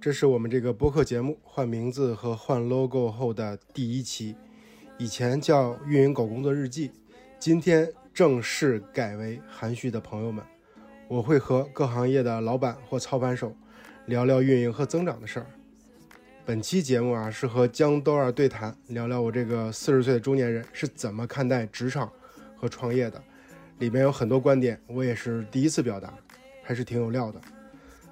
这是我们这个播客节目换名字和换 logo 后的第一期，以前叫“运营狗工作日记”，今天正式改为“含蓄的朋友们”。我会和各行业的老板或操盘手聊聊运营和增长的事儿。本期节目啊，是和江兜儿对谈，聊聊我这个四十岁的中年人是怎么看待职场和创业的。里面有很多观点，我也是第一次表达，还是挺有料的。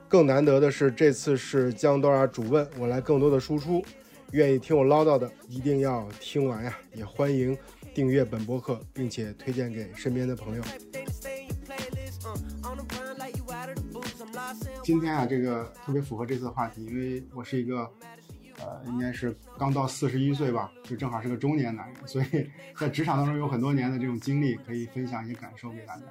更难得的是，这次是江兜儿主问，我来更多的输出。愿意听我唠叨的，一定要听完呀！也欢迎订阅本播客，并且推荐给身边的朋友。今天啊，这个特别符合这次的话题，因为我是一个，呃，应该是刚到四十一岁吧，就正好是个中年男人，所以在职场当中有很多年的这种经历，可以分享一些感受给大家。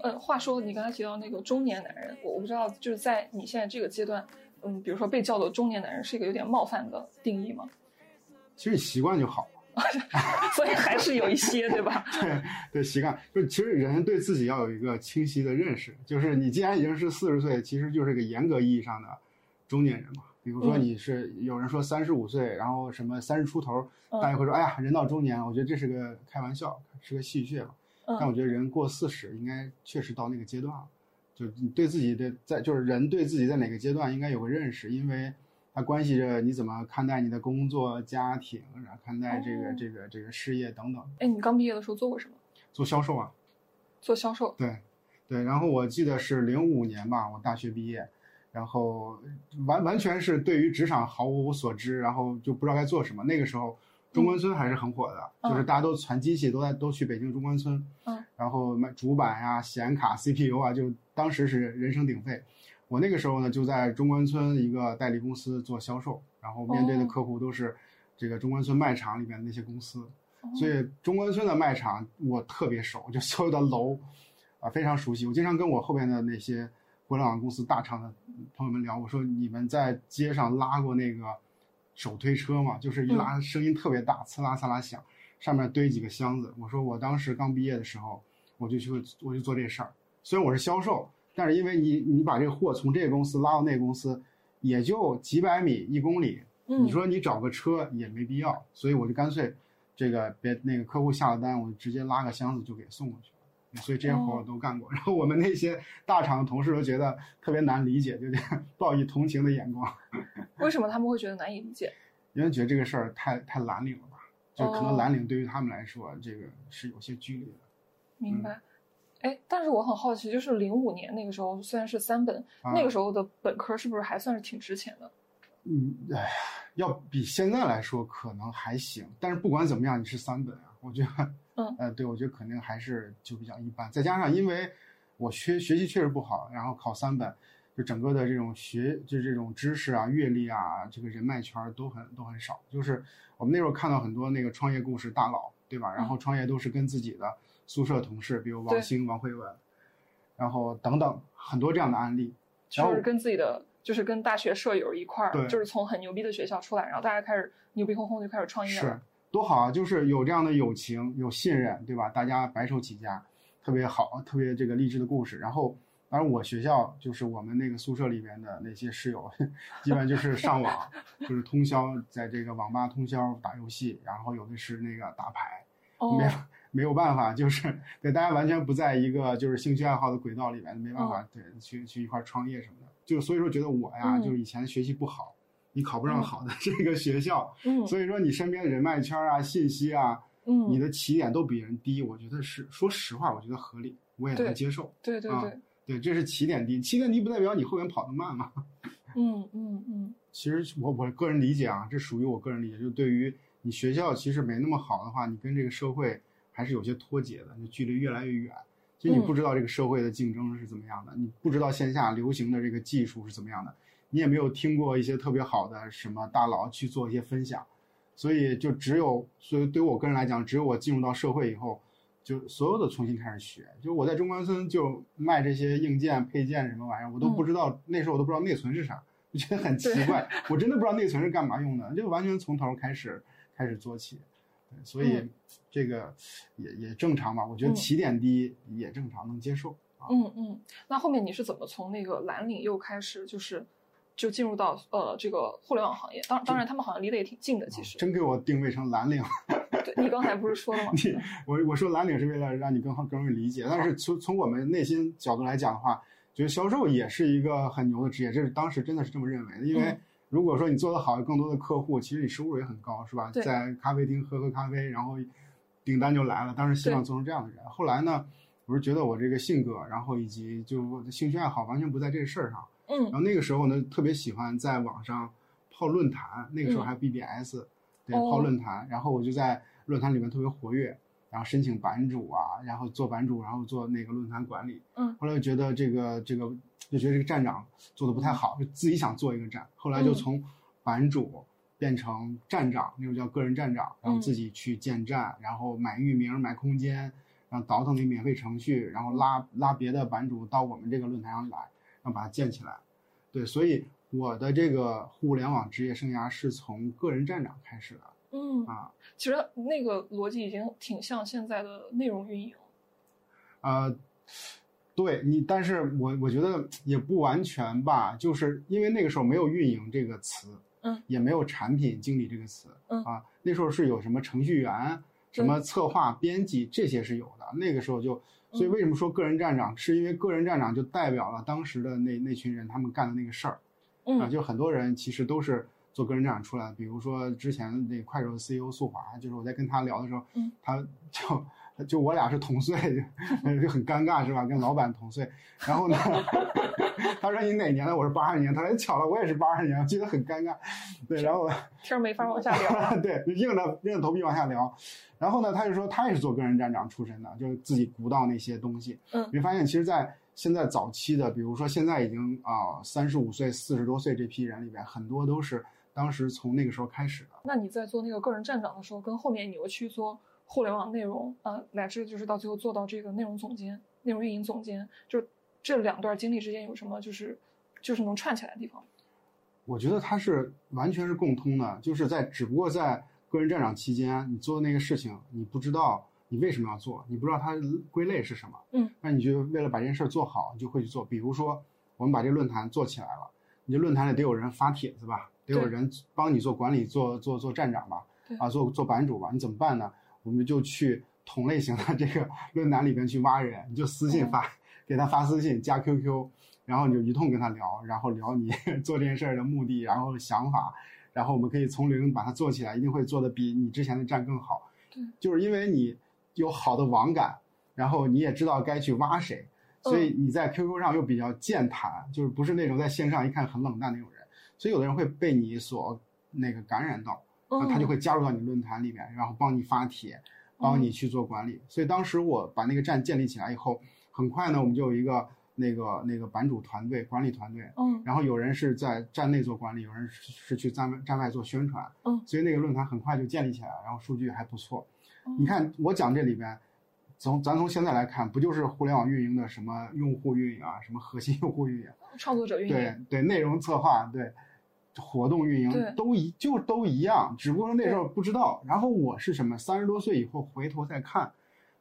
呃，话说你刚才提到那个中年男人，我我不知道，就是在你现在这个阶段，嗯，比如说被叫做中年男人，是一个有点冒犯的定义吗？其实你习惯就好。所以还是有一些，对吧？对 对，习惯就是，其实人对自己要有一个清晰的认识。就是你既然已经是四十岁，其实就是个严格意义上的中年人嘛。比如说你是有人说三十五岁，然后什么三十出头，大家会说哎呀，人到中年。我觉得这是个开玩笑，是个戏谑吧。但我觉得人过四十，应该确实到那个阶段了。就你对自己的在，就是人对自己在哪个阶段应该有个认识，因为。它关系着你怎么看待你的工作、家庭，然后看待这个、这个、这个事业等等。哎，你刚毕业的时候做过什么？做销售啊。做销售。对，对。然后我记得是零五年吧，我大学毕业，然后完完全是对于职场毫无所知，然后就不知道该做什么。那个时候中关村还是很火的，就是大家都传机器，都在都去北京中关村。嗯。然后买主板呀、显卡、CPU 啊，就当时是人声鼎沸。我那个时候呢，就在中关村一个代理公司做销售，然后面对的客户都是这个中关村卖场里面的那些公司，所以中关村的卖场我特别熟，就所有的楼啊非常熟悉。我经常跟我后边的那些互联网公司大厂的朋友们聊，我说你们在街上拉过那个手推车嘛？就是一拉声音特别大，呲啦呲啦响，上面堆几个箱子。我说我当时刚毕业的时候，我就去我就做这事儿，虽然我是销售。但是因为你你把这个货从这个公司拉到那个公司，也就几百米一公里，你说你找个车也没必要，所以我就干脆，这个别那个客户下了单，我直接拉个箱子就给送过去了。所以这些活我都干过。然后我们那些大厂的同事都觉得特别难理解，就报以同情的眼光。为什么他们会觉得难以理解？因为觉得这个事儿太太蓝领了吧？就可能蓝领对于他们来说，这个是有些距离的。明白。哎，但是我很好奇，就是零五年那个时候，虽然是三本，那个时候的本科是不是还算是挺值钱的？嗯，哎呀，要比现在来说可能还行，但是不管怎么样，你是三本啊，我觉得，嗯，呃，对，我觉得肯定还是就比较一般。再加上因为我学学习确实不好，然后考三本，就整个的这种学，就这种知识啊、阅历啊、这个人脉圈都很都很少。就是我们那时候看到很多那个创业故事大佬，对吧？然后创业都是跟自己的。宿舍同事，比如王兴、王慧文，然后等等很多这样的案例，就是跟自己的，就是跟大学舍友一块儿，就是从很牛逼的学校出来，然后大家开始牛逼哄哄就开始创业了，是多好啊！就是有这样的友情、有信任，对吧？大家白手起家，特别好，特别这个励志的故事。然后，当然我学校就是我们那个宿舍里边的那些室友，基本就是上网，就是通宵在这个网吧通宵打游戏，然后有的是那个打牌，没有。没有办法，就是对大家完全不在一个就是兴趣爱好的轨道里面，没办法对去去一块创业什么的。就所以说觉得我呀，就是以前学习不好，你考不上好的这个学校，所以说你身边的人脉圈啊、信息啊，你的起点都比人低。我觉得是说实话，我觉得合理，我也能接受。对对对，对，这是起点低，起点低不代表你后面跑得慢嘛。嗯嗯嗯。其实我我个人理解啊，这属于我个人理解，就对于你学校其实没那么好的话，你跟这个社会。还是有些脱节的，就距离越来越远。其实你不知道这个社会的竞争是怎么样的，你不知道线下流行的这个技术是怎么样的，你也没有听过一些特别好的什么大佬去做一些分享，所以就只有，所以对于我个人来讲，只有我进入到社会以后，就所有的重新开始学。就我在中关村就卖这些硬件配件什么玩意儿，我都不知道，那时候我都不知道内存是啥，我觉得很奇怪，我真的不知道内存是干嘛用的，就完全从头开始开始做起。所以，这个也也正常吧？我觉得起点低也正常，能接受。嗯嗯，那后面你是怎么从那个蓝领又开始就是就进入到呃这个互联网行业。当当然，他们好像离得也挺近的，其实。真给我定位成蓝领。对你刚才不是说了吗？你我我说蓝领是为了让你更好更容易理解，但是从从我们内心角度来讲的话，觉得销售也是一个很牛的职业，这是当时真的是这么认为的。因为如果说你做得好，更多的客户，其实你收入也很高，是吧？在咖啡厅喝喝咖啡，然后订单就来了。当时希望做成这样的人。后来呢，我是觉得我这个性格，然后以及就兴趣爱好完全不在这个事儿上。嗯。然后那个时候呢，特别喜欢在网上泡论坛，那个时候还 BBS，对，泡论坛。然后我就在。论坛里面特别活跃，然后申请版主啊，然后做版主，然后做那个论坛管理。嗯，后来就觉得这个这个就觉得这个站长做的不太好，就自己想做一个站。后来就从版主变成站长，那种叫个人站长，然后自己去建站，然后买域名、买空间，然后倒腾那免费程序，然后拉拉别的版主到我们这个论坛上来，然后把它建起来。对，所以我的这个互联网职业生涯是从个人站长开始的。嗯啊，其实那个逻辑已经挺像现在的内容运营。呃，对你，但是我我觉得也不完全吧，就是因为那个时候没有运营这个词，嗯，也没有产品经理这个词，嗯啊，那时候是有什么程序员、什么策划、编辑这些是有的。那个时候就，所以为什么说个人站长，是因为个人站长就代表了当时的那那群人他们干的那个事儿，嗯，就很多人其实都是。做个人站长出来的，比如说之前那快手的 CEO 素华，就是我在跟他聊的时候，嗯，他就就我俩是同岁，就很尴尬是吧？跟老板同岁，然后呢，他说你哪年的？我是八二年，他说巧了，我也是八二年，记得很尴尬，对，然后天没法往下聊，对，硬着硬着头皮往下聊，然后呢，他就说他也是做个人站长出身的，就是自己鼓捣那些东西，嗯，你发现其实，在现在早期的，比如说现在已经啊三十五岁、四十多岁这批人里边，很多都是。当时从那个时候开始的。那你在做那个个人站长的时候，跟后面你又去做互联网内容，呃，乃至就是到最后做到这个内容总监、内容运营总监，就这两段经历之间有什么就是就是能串起来的地方？我觉得它是完全是共通的，就是在只不过在个人站长期间，你做的那个事情，你不知道你为什么要做，你不知道它归类是什么，嗯，那你就为了把这件事做好，你就会去做。比如说，我们把这个论坛做起来了，你这论坛里得有人发帖子吧？得有人帮你做管理，做做做站长吧，啊，做做版主吧，你怎么办呢？我们就去同类型的这个 论坛里边去挖人，你就私信发，给他发私信，加 QQ，然后你就一通跟他聊，然后聊你 做这件事儿的目的，然后想法，然后我们可以从零把它做起来，一定会做的比你之前的站更好。对，就是因为你有好的网感，然后你也知道该去挖谁，所以你在 QQ 上又比较健谈，就是不是那种在线上一看很冷淡那种人。所以有的人会被你所那个感染到，他就会加入到你论坛里面，然后帮你发帖，帮你去做管理。所以当时我把那个站建立起来以后，很快呢，我们就有一个那个那个版主团队、管理团队。嗯。然后有人是在站内做管理，有人是去站外站外做宣传。嗯。所以那个论坛很快就建立起来了，然后数据还不错。你看我讲这里边，从咱从现在来看，不就是互联网运营的什么用户运营啊，什么核心用户运营、创作者运营？对对，内容策划对。活动运营都一就都一样，只不过那时候不知道。然后我是什么？三十多岁以后回头再看，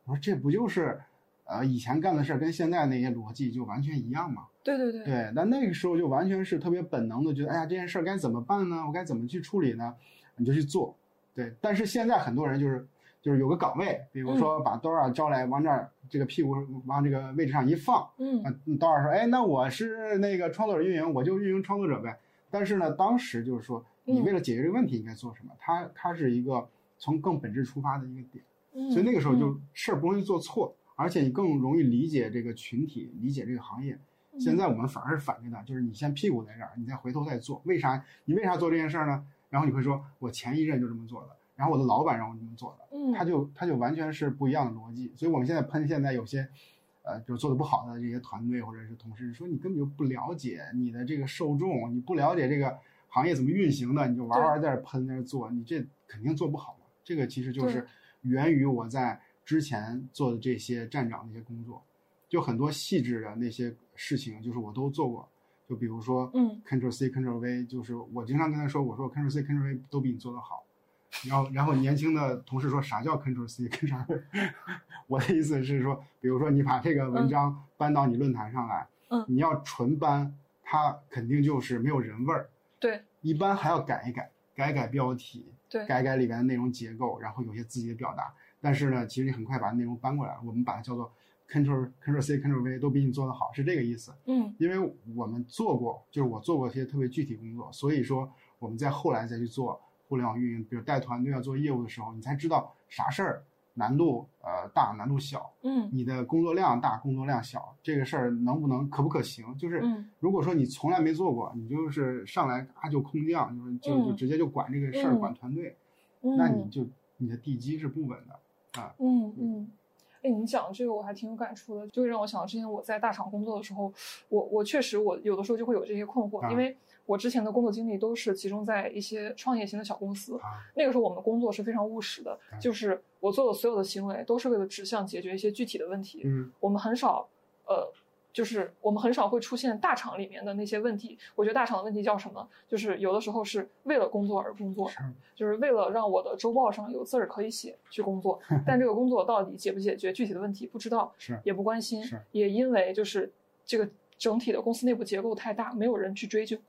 我说这不就是，呃，以前干的事儿跟现在那些逻辑就完全一样嘛？对对对。对，但那个时候就完全是特别本能的，觉得哎呀，这件事儿该怎么办呢？我该怎么去处理呢？你就去做。对，但是现在很多人就是就是有个岗位，比如说把 Dora 招来，往这儿这个屁股往这个位置上一放，嗯，Dora 说，哎，那我是那个创作者运营，我就运营创作者呗。但是呢，当时就是说，你为了解决这个问题应该做什么？它它是一个从更本质出发的一个点，所以那个时候就事儿不容易做错，而且你更容易理解这个群体，理解这个行业。现在我们反而是反着的，就是你先屁股在这儿，你再回头再做。为啥？你为啥做这件事儿呢？然后你会说，我前一任就这么做的，然后我的老板让我这么做的，嗯，他就他就完全是不一样的逻辑。所以我们现在喷现在有些。呃，就做的不好的这些团队或者是同事说你根本就不了解你的这个受众，你不了解这个行业怎么运行的，你就玩玩在这喷在这做，你这肯定做不好嘛。这个其实就是源于我在之前做的这些站长那些工作，就很多细致的那些事情，就是我都做过。就比如说，嗯，Ctrl C Ctrl V，就是我经常跟他说，我说 Ctrl C Ctrl V 都比你做的好。然后，然后年轻的同事说啥叫 Ctrl C Ctrl V？我的意思是说，比如说你把这个文章搬到你论坛上来，嗯，你要纯搬，它肯定就是没有人味儿。对，一般还要改一改，改改标题，对，改改里边的内容结构，然后有些自己的表达。但是呢，其实你很快把内容搬过来了，我们把它叫做 Ctrl Ctrl C Ctrl V 都比你做得好，是这个意思。嗯因为我们做过，就是我做过一些特别具体工作，所以说我们在后来再去做互联网运营，比如带团队啊做业务的时候，你才知道啥事儿难度呃大，难度小，嗯你的工作量大，工作量小，这个事儿能不能可不可行？就是嗯如果说你从来没做过，你就是上来啊就空降，就是就就嗯直接就管这个事儿，嗯管团队，嗯，那你就你的地基是不稳的啊。嗯嗯，哎，你讲这个我还挺有感触的，就会让我想到之前我在大厂工作的时候，我我确实我有的时候就会有这些困惑，啊因为我之前的工作经历都是集中在一些创业型的小公司，啊，那个时候我们的工作是非常务实的，对就是我做的所有的行为都是为了指向解决一些具体的问题，嗯我们很少呃。就是我们很少会出现大厂里面的那些问题。我觉得大厂的问题叫什么？就是有的时候是为了工作而工作，是就是为了让我的周报上有字儿可以写去工作，但这个工作到底解不解决具体的问题不知道，是也不关心，也因为就是这个整体的公司内部结构太大，没有人去追究是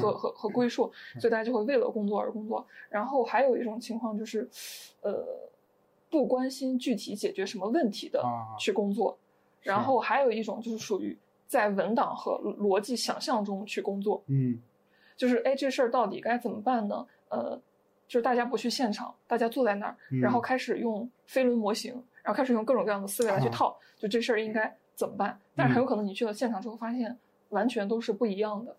和和和归宿，所以大家就会为了工作而工作。然后还有一种情况就是，呃，不关心具体解决什么问题的啊去工作，是然后还有一种就是属于在文档和逻辑想象中去工作。嗯就是哎，这事儿到底该怎么办呢？呃，就是大家不去现场，大家坐在那儿，嗯然后开始用飞轮模型，然后开始用各种各样的思维来去啊套，就这事儿应该怎么办？但是很有可能你去了现场之后，发现完全都是不一样的。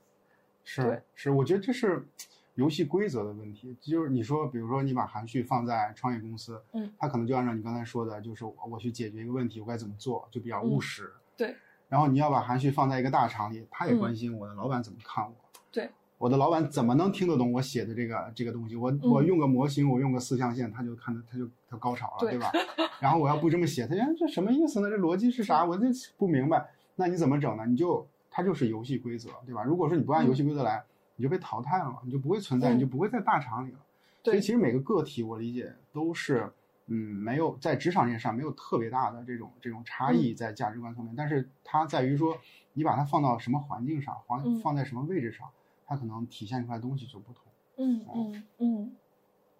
是是，我觉得这是游戏规则的问题。就是你说，比如说你把韩旭放在创业公司，嗯，他可能就按照你刚才说的，就是我我去解决一个问题，我该怎么做，就比较务嗯实。对。然后你要把韩旭放在一个大厂里，他也嗯关心我的老板怎么看我。对。我的老板怎么能听得懂我写的这个这个东西？我我嗯用个模型，我用个四象限，他就看得他就他高潮了，对对吧？然后我要不这么写，他哎这什么意思呢？这逻辑是啥？我这不明白。那你怎么整呢？你就它就是游戏规则，对吧？如果说你不按游戏规则来，你就被淘汰了，你就不会存在，嗯你就不会在大厂里了。所以其实每个个体，我理解都是，嗯，没有在职场上没有特别大的这种这种差异在价值观层面，但是它在于说你把它放到什么环境上，放在什么位置上，它可能体现出来的东西就不同。嗯嗯嗯。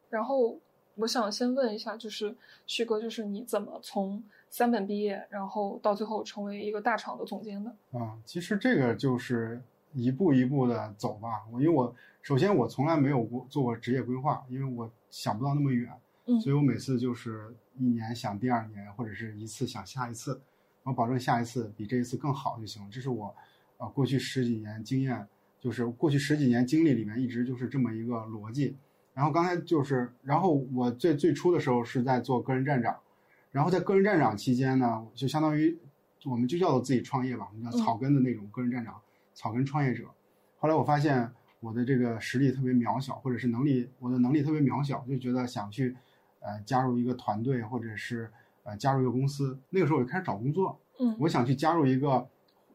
然后我想先问一下，就是旭哥，就是你怎么从三本毕业，然后到最后成为一个大厂的总监的？啊、其实这个就是一步一步的走吧。我因为我首先我从来没有过做过职业规划，因为我想不到那么远，嗯所以我每次就是一年想第二年，或者是一次想下一次，我保证下一次比这一次更好就行了。这是我呃过去十几年经验，就是过去十几年经历里面一直就是这么一个逻辑。然后刚才就是，然后我最最初的时候是在做个人站长，然后在个人站长期间呢，就相当于我们就叫做自己创业吧，我们叫草根的那种个人站长，草根创业者。后来我发现我的这个实力特别渺小，或者是能力我的能力特别渺小，就觉得想去呃加入一个团队，或者是呃加入一个公司。那个时候我就开始找工作，嗯我想去加入一个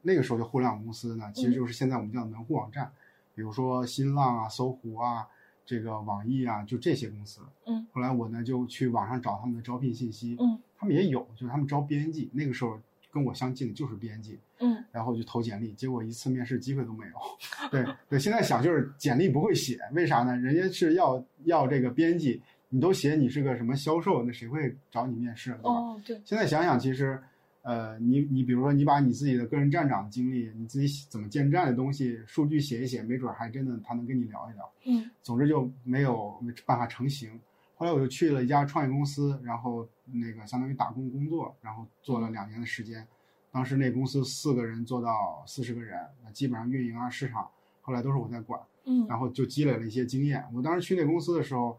那个时候的互联网公司呢，其实就是现在我们叫门户网站，比如说新浪啊、搜狐啊、这个网易啊，就这些公司。嗯。后来我呢就去网上找他们的招聘信息，嗯他们也有，就是他们招编辑，那个时候跟我相近的就是编辑，嗯然后就投简历，结果一次面试机会都没有。对对，现在想就是简历不会写，为啥呢？人家是要要这个编辑，你都写你是个什么销售，那谁会找你面试，对吧？哦对现在想想，其实，呃，你你比如说，你把你自己的个人站长经历，你自己怎么建站的东西，数据写一写，没准还真的他能跟你聊一聊。嗯总之就没有办法成型。后来我就去了一家创业公司，然后那个相当于打工工作，然后做了两年的时间。当时那公司四个人做到四十个人，基本上运营啊、市场，后来都是我在管。嗯然后就积累了一些经验。我当时去那公司的时候，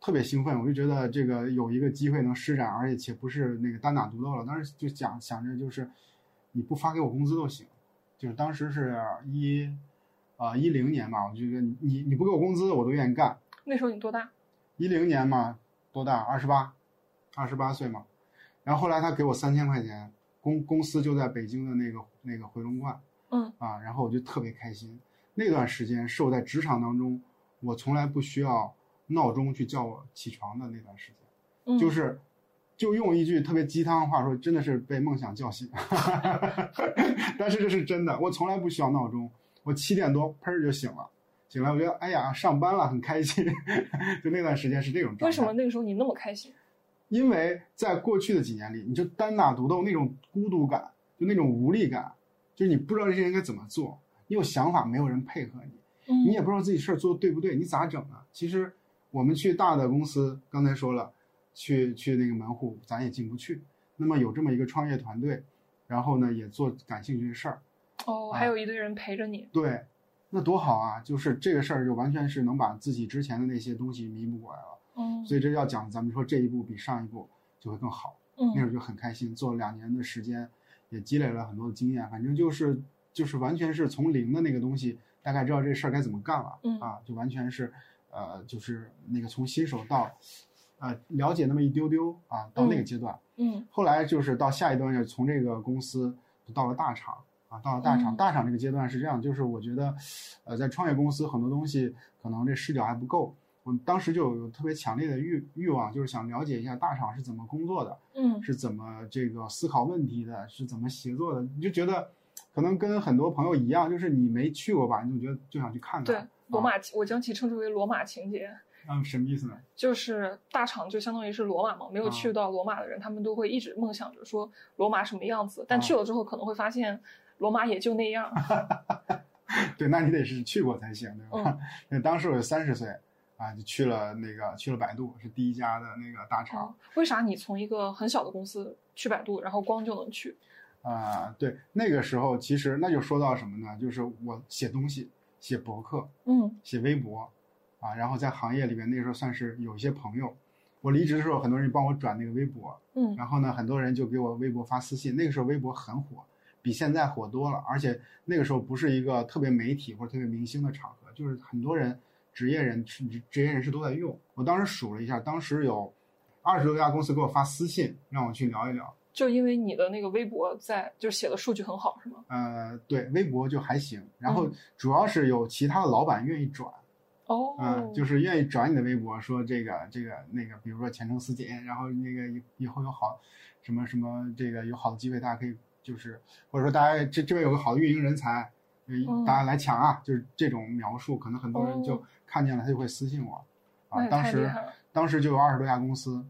特别兴奋，我就觉得这个有一个机会能施展，而且且不是那个单打独斗了。当时就想想着就是，你不发给我工资都行。就是当时是一，呃一零年嘛，我就觉得你你你不给我工资我都愿意干。那时候你多大？一零年嘛，多大？二十八，二十八岁嘛。然后后来他给我三千块钱，公公司就在北京的那个那个回龙观。嗯啊，然后我就特别开心。那段时间是我在职场当中，我从来不需要闹钟去叫我起床的那段时间，嗯就是就用一句特别鸡汤的话说，真的是被梦想叫醒。但是这是真的，我从来不需要闹钟，我七点多砰儿就醒了，醒来，我觉得哎呀上班了，很开心。就那段时间是这种状态。为什么？那个时候你那么开心？因为在过去的几年里，你就单打独斗那种孤独感，就那种无力感，就是你不知道这些应该怎么做，你有想法没有人配合你，嗯你也不知道自己事儿做的对不对，你咋整啊？其实我们去大的公司，刚才说了，去去那个门户，咱也进不去。那么有这么一个创业团队，然后呢也做感兴趣的事儿，哦，啊还有一堆人陪着你。对，那多好啊！就是这个事儿就完全是能把自己之前的那些东西弥补过来了。嗯所以这要讲，咱们说这一步比上一步就会更好。嗯那时嗯候就很开心，做了两年的时间，也积累了很多的经验。反正就是就是完全是从零的那个东西，大概知道这事儿该怎么干了。嗯啊，就完全是呃，就是那个从新手到呃了解那么一丢丢啊，到那个嗯阶段。嗯后来就是到下一段，就是从这个公司到了大厂啊，到了大厂。嗯大厂这个阶段是这样，就是我觉得，呃，在创业公司很多东西可能这视角还不够。我当时就有特别强烈的欲欲望，就是想了解一下大厂是怎么工作的，嗯是怎么这个思考问题的，是怎么协作的。你就觉得可能跟很多朋友一样，就是你没去过吧，你总觉得就想去看看。对，罗啊马，我将其称之为罗马情节。嗯，什么意思呢？就是大厂就相当于是罗马嘛，没有啊去到罗马的人，他们都会一直梦想着说罗马什么样子，但啊去了之后可能会发现罗马也就那样。对，那你得是去过才行，对吧？嗯 那当时我三十岁啊，就去了那个去了百度，是第一家的那个大厂。哦，为啥你从一个很小的公司去百度，然后光就能去？啊、对，那个时候其实那就说到什么呢？就是我写东西，写博客，嗯写微博，啊，然后在行业里面那时候算是有一些朋友。我离职的时候，很多人帮我转那个微博，嗯然后呢，很多人就给我微博发私信。那个时候微博很火，比现在火多了，而且那个时候不是一个特别媒体或者特别明星的场合，就是很多人职业人职职业人士都在用。我当时数了一下，当时有二十多家公司给我发私信，让我去聊一聊。就因为你的那个微博在，就写的数据很好，是吗？呃，对，微博就还行，然后嗯。主要是有其他的老板愿意转，哦，嗯，就是愿意转你的微博，说这个这个那个，比如说前程似锦，然后那个以以后有好什么什么这个有好的机会，大家可以就是或者说大家这这边有个好的运营人才，呃嗯。大家来抢啊，就是这种描述，可能很多人就哦。看见了，他就会私信我，啊，当时。当时就有二十多家公司，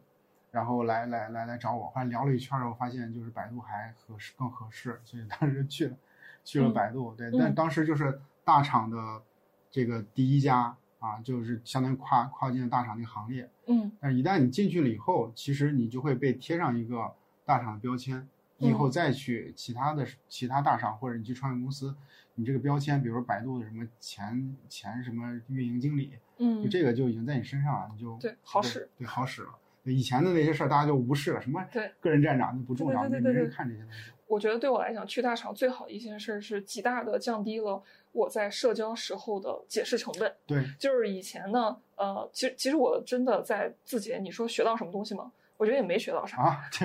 然后来来来来找我，后来聊了一圈儿，我发现就是百度还合适更合适，所以当时去了，去了嗯百度。对，嗯但当时就是大厂的这个第一家啊，就是相当于跨跨进了大厂那个行列。嗯但是一旦你进去了以后，其实你就会被贴上一个大厂的标签。你以后嗯再去其他的其他大厂，或者你去创业公司，你这个标签，比如说百度的什么前前什么运营经理，就嗯，这个就已经在你身上了，你就对好使，对好使了。对以前的那些事儿，大家就无视了，什么对个人站长就不重要，没没人对对对对对看这些东西。我觉得对我来讲，去大厂最好的一件事是极大的降低了我在社交时候的解释成本。对，就是以前呢，呃，其实其实我真的在字节，你说学到什么东西吗？我觉得也没学到啥。啊，这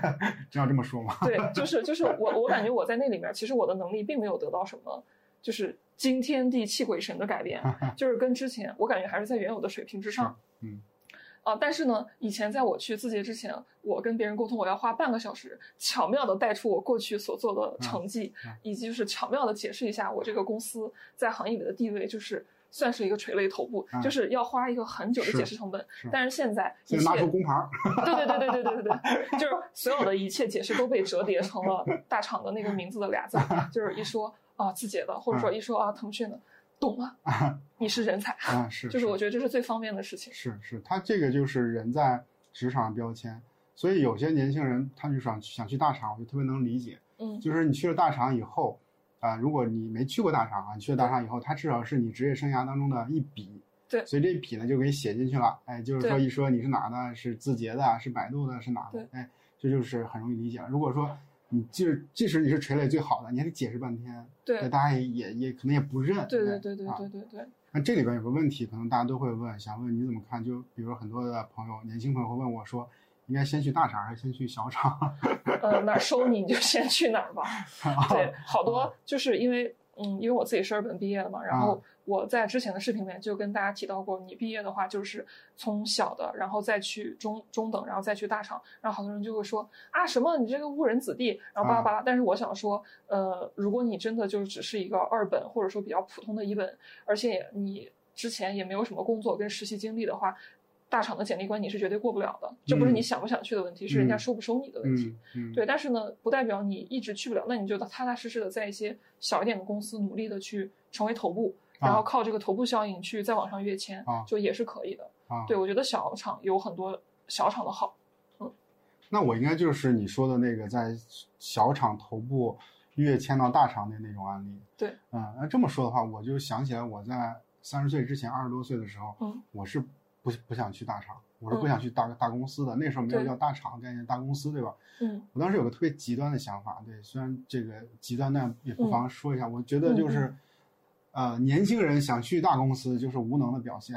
真要这么说吗？对，就是就是我我感觉我在那里面，其实我的能力并没有得到什么，就是惊天地泣鬼神的改变，就是跟之前我感觉还是在原有的水平之上。嗯，啊，但是呢，以前在我去字节之前，我跟别人沟通，我要花半个小时，巧妙的带出我过去所做的成绩，嗯。嗯以及就是巧妙的解释一下我这个公司在行业里的地位，就是算是一个垂类头部，嗯就是要花一个很久的解释成本。是。但是现在拿出工牌儿，对对对对对对对对，就是所有的一切解释都被折叠成了大厂的那个名字的俩字儿，就是一说啊字节的，或者说一说啊腾讯的，懂了，你是人才，啊，是，就是我觉得这是最方便的事情。是是，他这个就是人在职场的标签，所以有些年轻人他就想想去大厂，我就特别能理解。嗯就是你去了大厂以后，啊、如果你没去过大厂啊，你去了大厂以后，它至少是你职业生涯当中的一笔。对所以这一笔呢就给你写进去了。哎，就是说一说你是哪的，是字节的，是百度的，是哪的对？哎，这就是很容易理解了。如果说你即使即使你是垂类最好的，你还得解释半天，对大家也也也可能也不认。对对哎对对啊对对对，那这里边有个问题，可能大家都会问，想问你怎么看？就比如很多的朋友，年轻朋友会问我说，应该先去大厂还是先去小厂？呃哪儿收你你就先去哪儿吧。对，好多就是因为嗯，因为我自己是二本毕业的嘛，然后我在之前的视频里面就跟大家提到过，你毕业的话就是从小的，然后再去中中等，然后再去大厂，然后好多人就会说啊什么你这个误人子弟，然后巴拉巴拉。但是我想说，呃，如果你真的就只是一个二本，或者说比较普通的一本，而且你之前也没有什么工作跟实习经历的话。大厂的简历关你是绝对过不了的，这不是你想不想去的问题，是人家收不收你的问题。对，但是呢，不代表你一直去不了，那你就踏踏实实的在一些小一点的公司努力的去成为头部，然后靠这个头部效应去再往上跃迁，就也是可以的。对，我觉得小厂有很多小厂的好。嗯，那我应该就是你说的那个在小厂头部跃迁到大厂的那种案例。对，嗯，那这么说的话，我就想起来我在三十岁之前，二十多岁的时候，嗯，我是。不不想去大厂，我是不想去大大公司的。那时候没有叫大厂概念，大公司对吧？嗯，我当时有个特别极端的想法，对，虽然这个极端，但也不妨说一下。我觉得就是，呃，年轻人想去大公司就是无能的表现。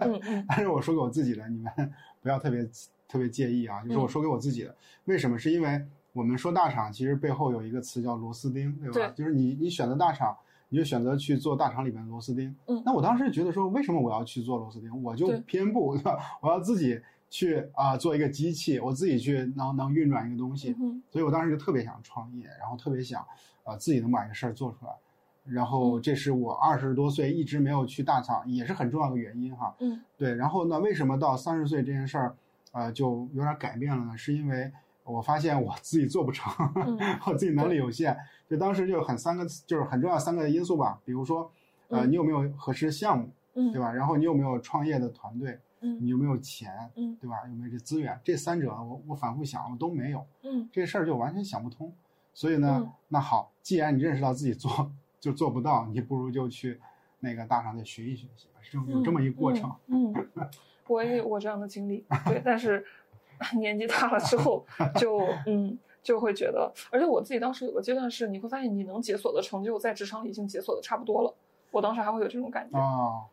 嗯 嗯。但是我说给我自己的，你们 不要特别特别介意啊。就是我说给我自己的，为什么？是因为我们说大厂，其实背后有一个词叫螺丝钉，对吧？就是你你选择大厂。你就选择去做大厂里面的螺丝钉，嗯，那我当时觉得说，为什么我要去做螺丝钉？我就偏不，对吧？我要自己去啊，做一个机器，我自己去能能运转一个东西，所以我当时就特别想创业，然后特别想，呃，自己能把一个事儿做出来，然后这是我二十多岁一直没有去大厂，也是很重要的原因哈，嗯，对，然后呢，为什么到三十岁这件事儿，呃，就有点改变了呢？是因为。我发现我自己做不成，我自己能力有限，就当时就很三个，就是很重要三个因素吧。比如说，呃，你有没有合适项目，对吧？然后你有没有创业的团队，你有没有钱，对吧？有没有这资源？这三者我我反复想，我都没有，嗯这事儿就完全想不通。所以呢，那好，既然你认识到自己做就做不到，你不如就去那个大厂再学一学习，是有这么一个过程。嗯，我也有过这样的经历，对，但是。年纪大了之后，就嗯就会觉得，而且我自己当时有个阶段是，你会发现你能解锁的成就在职场里已经解锁的差不多了。我当时还会有这种感觉，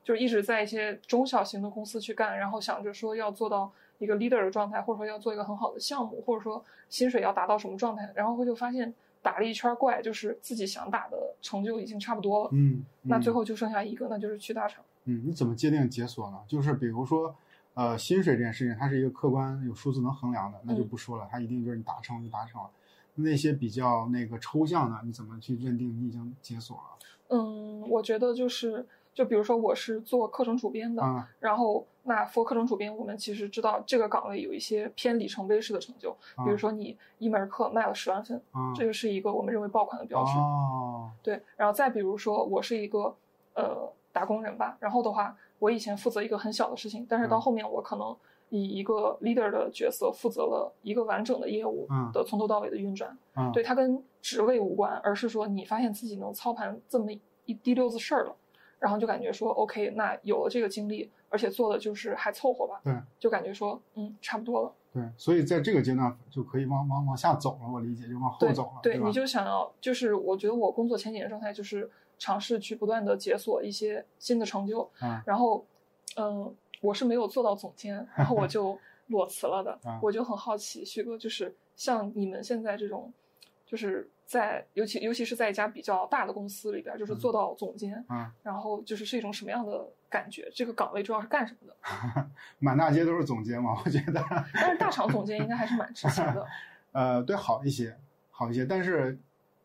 就是一直在一些中小型的公司去干，然后想着说要做到一个 leader 的状态，或者说要做一个很好的项目，或者说薪水要达到什么状态，然后会就发现打了一圈怪，就是自己想打的成就已经差不多了。嗯，那最后就剩下一个，那就是去大厂。嗯，你怎么界定解锁呢？就是比如说。呃，薪水这件事情，它是一个客观有数字能衡量的，那就不说了，它一定就是你达成就达成了。那些比较那个抽象的，你怎么去认定你已经解锁了？嗯，我觉得就是，就比如说我是做课程主编的，然后那 for 课程主编，我们其实知道这个岗位有一些偏里程碑式的成就，比如说你一门课卖了十万份，这个是一个我们认为爆款的标志。哦，对，然后再比如说我是一个呃打工人吧，然后的话。我以前负责一个很小的事情，但是到后面我可能以一个 leader 的角色负责了一个完整的业务的从头到尾的运转。嗯对它跟职位无关，而是说你发现自己能操盘这么一滴溜子事儿了，然后就感觉说 OK，那有了这个经历，而且做的就是还凑合吧。对，就感觉说嗯，差不多了。对，所以在这个阶段就可以往往往下走了，我理解就往后走了。对，你就想要就是我觉得我工作前几年状态就是。尝试去不断的解锁一些新的成就，然后，嗯，我是没有做到总监，然后我就 裸辞了的。我就很好奇，旭哥，就是像你们现在这种，就是在尤其尤其是在一家比较大的公司里边，就是做到总监，然后就是是一种什么样的感觉？这个岗位主要是干什么的？满大街都是总监嘛，我觉得。但是大厂总监应该还是蛮值钱的。呃，对，好一些，好一些，但是。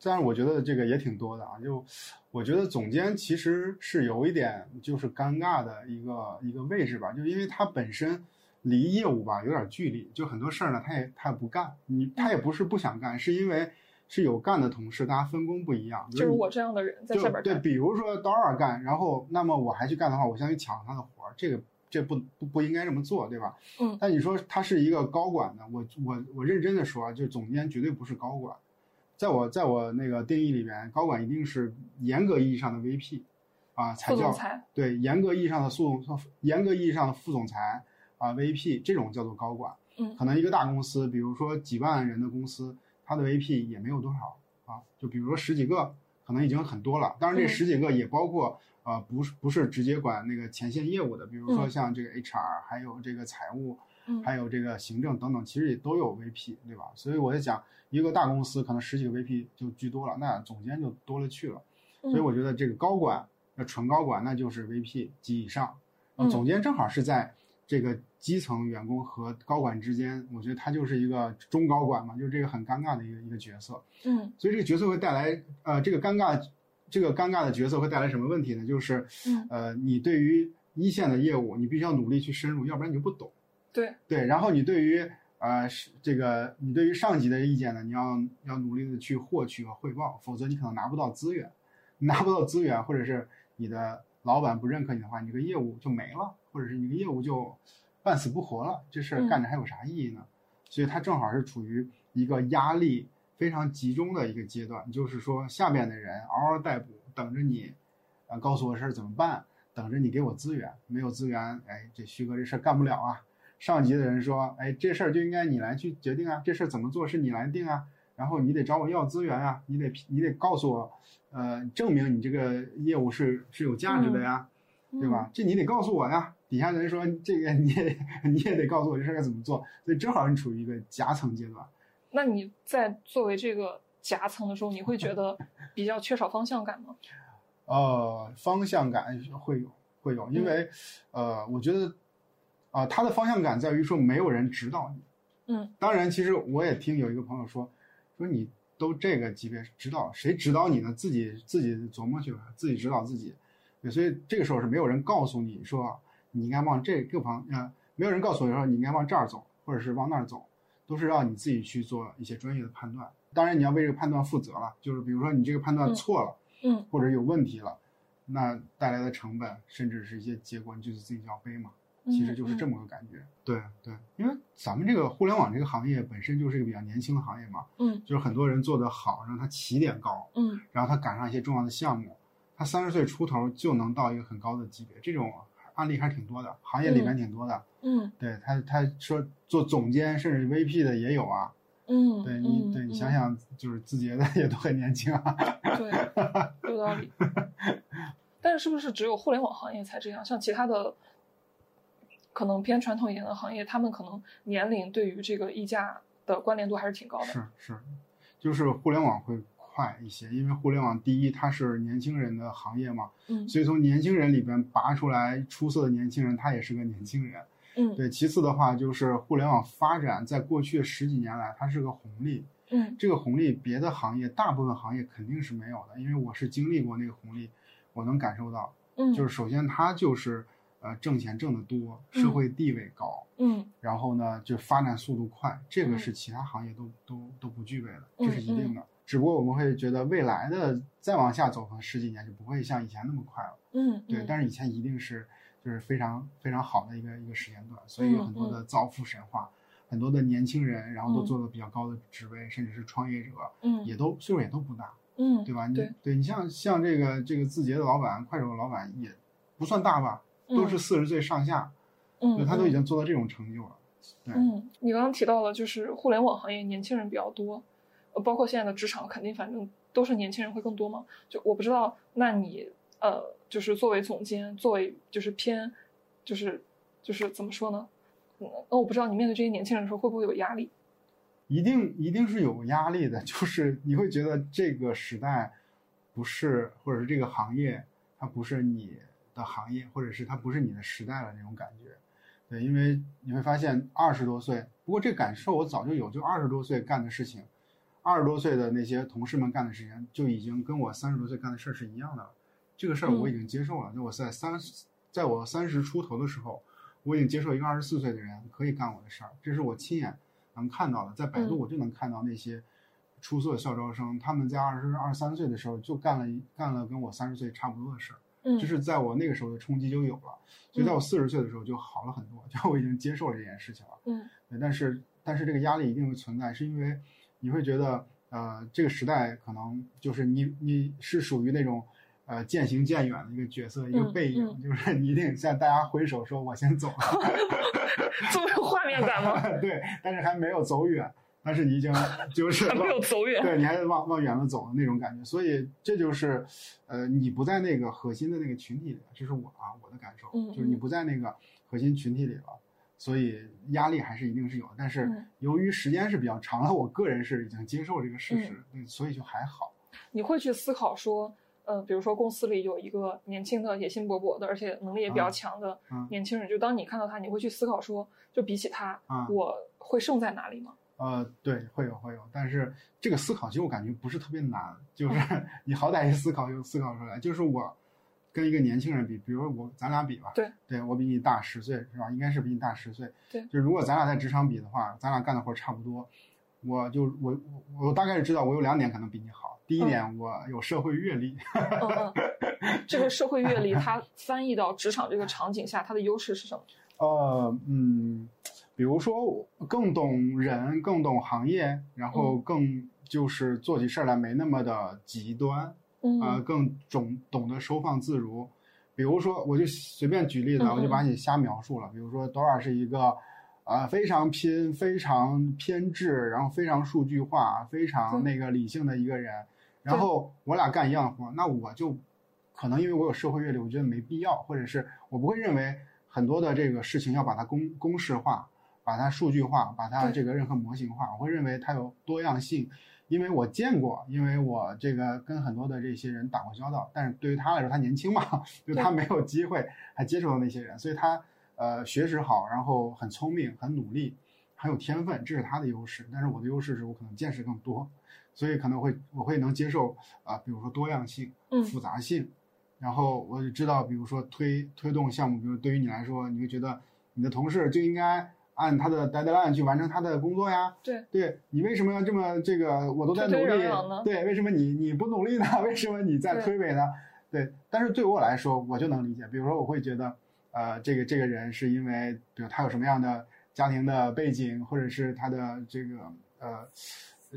但是我觉得这个也挺多的啊，就我觉得总监其实是有一点就是尴尬的一个一个位置吧，就因为他本身离业务吧有点距离，就很多事儿呢他也他也不干，你他也不是不想干，是因为是有干的同事，大家分工不一样。就是我这样的人在下边对，比如说刀儿干，然后那么我还去干的话，我相当于抢他的活儿，这个这不不不应该这么做，对吧？嗯。但你说他是一个高管呢，我我我认真的说啊，就总监绝对不是高管。在我在我那个定义里边，高管一定是严格意义上的 VP，啊，才叫对严格意义上的副总，严格意义上的副总裁啊，VP 这种叫做高管。嗯，可能一个大公司，比如说几万人的公司，它的 VP 也没有多少啊，就比如说十几个，可能已经很多了。当然，这十几个也包括呃，不是不是直接管那个前线业务的，比如说像这个 HR，还有这个财务。还有这个行政等等，其实也都有 VP，对吧？所以我在讲，一个大公司可能十几个 VP 就居多了，那总监就多了去了。所以我觉得这个高管，那纯高管那就是 VP 及以上，嗯总监正好是在这个基层员工和高管之间，我觉得他就是一个中高管嘛，就是这个很尴尬的一个一个角色。嗯所以这个角色会带来，呃，这个尴尬，这个尴尬的角色会带来什么问题呢？就是，嗯呃，你对于一线的业务，你必须要努力去深入，要不然你就不懂。对，对，然后你对于呃是这个你对于上级的意见呢，你要要努力的去获取和汇报，否则你可能拿不到资源，拿不到资源，或者是你的老板不认可你的话，你这个业务就没了，或者是你这个业务就半死不活了，这事儿干着还有啥意义呢？所以他正好是处于一个压力非常集中的一个阶段，就是说下面的人嗷嗷待哺，等着你，呃，告诉我事儿怎么办，等着你给我资源，没有资源，哎，这徐哥这事儿干不了啊。上级的人说，哎，这事儿就应该你来去决定啊，这事儿怎么做是你来定啊，然后你得找我要资源啊，你得你得告诉我，呃，证明你这个业务是是有价值的呀，对吧？这你得告诉我呀。底下人说这个你也 你也得告诉我这事儿该怎么做，所以正好你处于一个夹层阶段。那你在作为这个夹层的时候，你会觉得比较缺少方向感吗？呃，方向感会有会有，因为，呃，我觉得，啊、他的方向感在于说没有人指导你。嗯，当然，其实我也听有一个朋友说，说你都这个级别指导谁指导你呢？自己自己琢磨去吧，自己指导自己。对，所以这个时候是没有人告诉你说你应该往这个方，呃，没有人告诉你说你应该往这儿走，或者是往那儿走，都是让你自己去做一些专业的判断。当然，你要为这个判断负责了，就是比如说你这个判断嗯错了。嗯或者有问题了，那带来的成本甚至是一些结果，你就是自己要背嘛。其实就是这么个感觉。对对，因为咱们这个互联网这个行业本身就是一个比较年轻的行业嘛，嗯就是很多人做得好，让他起点高，嗯然后他赶上一些重要的项目，他三十岁出头就能到一个很高的级别，这种案例还是挺多的，行业里面挺多的。嗯对他，他说做总监甚至 VP 的也有啊。嗯，对你，嗯对你想，想，就是字节的也都很年轻啊。嗯对，有道理。但是是不是只有互联网行业才这样？像其他的可能偏传统一点的行业，他们可能年龄对于这个溢价的关联度还是挺高的。是是，就是互联网会快一些，因为互联网第一它是年轻人的行业嘛，嗯所以从年轻人里边拔出来出色的年轻人，他也是个年轻人。嗯对，其次的话就是互联网发展在过去十几年来，它是个红利，嗯这个红利别的行业大部分行业肯定是没有的，因为我是经历过那个红利，我能感受到，嗯，就是首先它就是呃挣钱挣得多，嗯社会地位高。嗯然后呢，就发展速度快，这个嗯是其他行业都、都都不具备的，嗯这是一定的。只不过我们会觉得未来的再往下走，可能十几年就不会像以前那么快了。嗯，对，嗯但是以前一定是就是非常非常好的一个一个时间段，所以有很多的造富神话，很多的年轻人，然后都嗯做的比较高的职位，甚至是创业者，嗯也都岁数也都不大，嗯对吧？你对你像像这个这个字节的老板、快手的老板也不算大吧，都是四十岁上下，嗯，对，他都已嗯经做到这种成就了。对嗯，你刚刚提到了，就是互联网行业年轻人比较多，呃，包括现在的职场，肯定反正都是年轻人会更多嘛。就我不知道，那你呃，就是作为总监，作为就是偏，就是就是怎么说呢？嗯，那我不知道你面对这些年轻人的时候会不会有压力？一定一定是有压力的，就是你会觉得这个时代不是，或者是这个行业它不是你的行业，或者是它不是你的时代了那种感觉。对，因为你会发现二十多岁，不过这感受我早就有，就二十多岁干的事情，二十多岁的那些同事们干的事情，就已经跟我三十多岁干的事儿是一样的了。这个事儿我已经接受了，就我在三十，在我三十出头的时候，我已经接受一个二十四岁的人可以干我的事儿，这是我亲眼能看到的，在百度嗯我就能看到那些出色的校招生，他们在二十二三岁的时候就干了一干了跟我三十岁差不多的事儿，嗯，就是在我那个时候的冲击就有了，所以在我四十岁的时候就好了很多，就我已经接受了这件事情了。嗯对，但是但是这个压力一定会存在，是因为你会觉得呃这个时代可能就是你你是属于那种。呃，渐行渐远的一个角色，一个嗯背影，嗯就是你一定向大家挥手说“我先走了 ”，这么有画面感吗？对，但是还没有走远，但是你已经 就是还没有走远。对，你还往往远了走的那种感觉，所以这就是，呃，你不在那个核心的那个群体里，这是我啊我的感受，嗯就是你嗯不在那个核心群体里了，所以压力还是一定是有的。但是嗯由于时间是比较长了，我个人是已经接受这个事实，嗯，所以就还好。你会去思考说，呃，比如说公司里有一个年轻的、野心勃勃的，而且能力也比较强的嗯年轻人，就当你看到他，你会去思考说，就比起他，啊我会胜在哪里吗？呃，对，会有会有，但是这个思考其实我感觉不是特别难，就是嗯 你好歹一思考就思考出来。就是我跟一个年轻人比，比如我咱俩比吧，对，对我比你大十岁是吧？应该是比你大十岁。对就如果咱俩在职场比的话，咱俩干的活儿差不多，我就我我我大概是知道我有两点可能比你好。第一嗯点，我有社会阅历，嗯嗯，这个社会阅历，它翻译到职场这个场景下，它的优势是什么？呃，嗯，比如说更懂人，更懂行业，然后更就是做起事儿来没那么的极端，嗯呃，更懂懂得收放自如。比如说，我就随便举例子我就把你瞎描述了。比如说，多尔是一个，呃，非常拼、非常偏执，然后非常数据化、非常那个理性的一个人。然后我俩干一样的活，那我就可能因为我有社会阅历，我觉得没必要，或者是我不会认为很多的这个事情要把它公公式化，把它数据化，把它这个任何模型化。我会认为它有多样性，因为我见过，因为我这个跟很多的这些人打过交道，但是对于他来说，他年轻嘛，就他没有机会还接触到那些人，所以他呃学识好，然后很聪明，很努力，很有天分，这是他的优势。但是我的优势是我可能见识更多，所以可能会我会能接受啊、比如说多样性、嗯复杂性，然后我就知道，比如说推推动项目，比如对于你来说，你会觉得你的同事就应该按他的 deadline 去完成他的工作呀。对，对你为什么要这么这个？我都在努力对，为什么你你不努力呢？为什么你在推诿呢？对，但是对我来说，我就能理解。比如说，我会觉得，呃，这个这个人是因为，比如他有什么样的家庭的背景，或者是他的这个呃，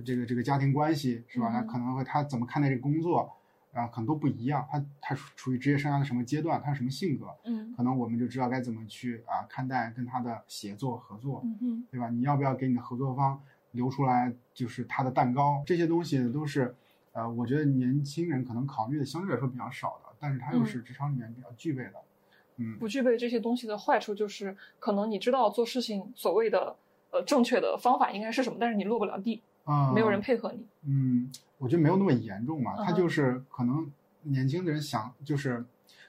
这个这个家庭关系是吧？他嗯可能会他怎么看待这个工作，啊，可能都不一样。他他处于职业生涯的什么阶段，他是什么性格，嗯可能我们就知道该怎么去啊看待跟他的协作合作。嗯哼，对吧？你要不要给你的合作方留出来，就是他的蛋糕？这些东西，都是，呃，我觉得年轻人可能考虑的相对来说比较少的，但是他又是职场里面比较具备的。嗯，不具备这些东西的坏处就是，可能你知道做事情所谓的呃正确的方法应该是什么，但是你落不了地，啊、没有人配合你。嗯，我觉得没有那么严重嘛，他就是可能年轻的人想，就是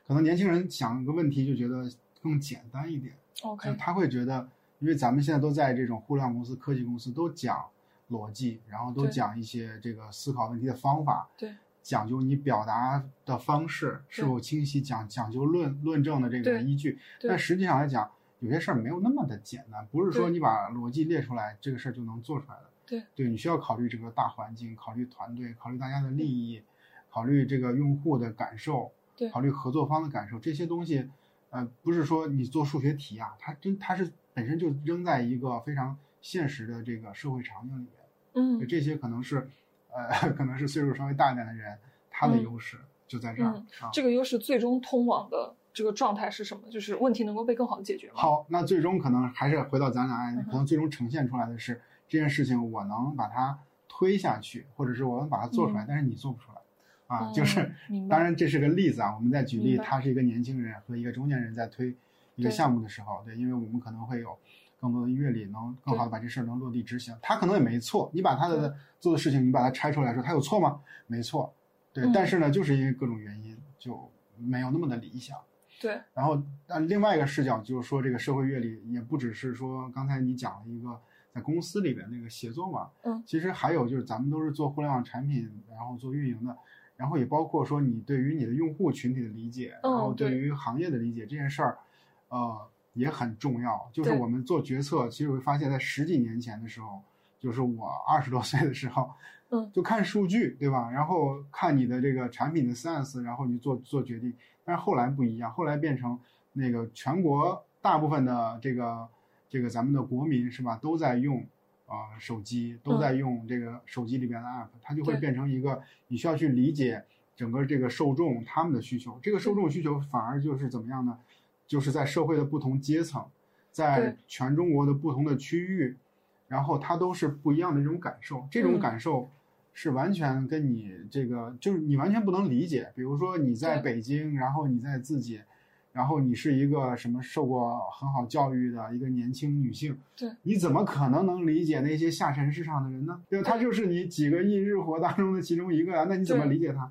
可能年轻人想一个问题就觉得更简单一点，就 OK，他会觉得，因为咱们现在都在这种互联网公司、科技公司，都讲逻辑，然后都讲一些这个思考问题的方法，对，讲究你表达的方式是否清晰，讲讲究论论证的这个依据。但实际上来讲，有些事儿没有那么的简单，不是说你把逻辑列出来，这个事儿就能做出来的。对，对你需要考虑这个大环境，考虑团队，考虑大家的利益，考虑这个用户的感受，对考虑合作方的感受，这些东西，呃，不是说你做数学题啊，它真它是本身就扔在一个非常现实的这个社会场景里面。嗯这些可能是，呃，可能是岁数稍微大一点的人，他的嗯优势就在这儿。这个优势最终通往的这个状态是什么？就是问题能够被更好的解决吗？，好，那最终可能还是回到咱俩案例嗯，可能最终呈现出来的是这件事情，我能把它推下去，或者是我能把它做出来，嗯但是你做不出来，啊，嗯就是，当然这是个例子啊，我们在举例，他是一个年轻人和一个中年人在推一个项目的时候，对，因为我们可能会有更多的阅历，能更好的把这事儿能落地执行。他可能也没错，你把他的做的事情，你把它拆出来说，他有错吗？没错，对，嗯但是呢，就是因为各种原因，就没有那么的理想。对，然后，但另外一个视角就是说，这个社会阅历也不只是说刚才你讲了一个在公司里边那个协作嘛，嗯，其实还有就是咱们都是做互联网产品，然后做运营的，然后也包括说你对于你的用户群体的理解，嗯然后对对于行业的理解这件事儿，呃，也很重要。就是我们做决策，其实我会发现，在十几年前的时候，就是我二十多岁的时候，嗯，就看数据，对吧？然后看你的这个产品的 sense，然后你做做决定。但是后来不一样，后来变成那个全国大部分的这个这个咱们的国民是吧，都在用啊、呃手机，都在用这个手机里边的 app，它就会变成一个你需要去理解整个这个受众他们的需求。这个受众需求反而就是怎么样呢？就是在社会的不同阶层，在全中国的不同的区域，然后它都是不一样的这种感受。这种嗯感受是完全跟你这个，就是你完全不能理解。比如说你在北京，然后你在自己，然后你是一个什么受过很好教育的一个年轻女性，对，你怎么可能能理解那些下沉市场的人呢？对吧？他就是你几个亿日活当中的其中一个啊，那你怎么理解他？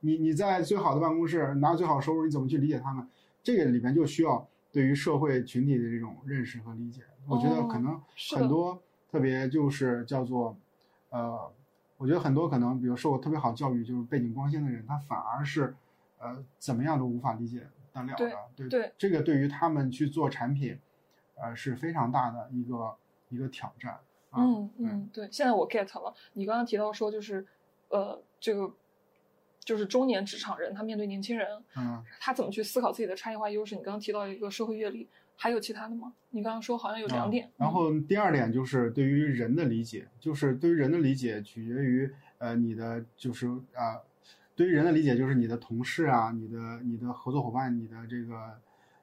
你你在最好的办公室拿最好收入，你怎么去理解他们？这个里边就需要对于社会群体的这种认识和理解。我觉得可能很多特别就是叫做，呃，我觉得很多可能比如受过特别好教育，就是背景光鲜的人，他反而是呃怎么样都无法理解得了的。对对这个对于他们去做产品，呃是非常大的一个一个挑战。啊、嗯对嗯，对，现在我 get 了。你刚刚提到说，就是呃，这个就是中年职场人，他面对年轻人，嗯。他怎么去思考自己的差异化优势？你刚刚提到一个社会阅历，还有其他的吗？你刚刚说好像有两点。啊然后第二点就是对于人的理解，就是对于人的理解取决于呃你的就是啊、呃，对于人的理解就是你的同事啊，你的你的合作伙伴，你的这个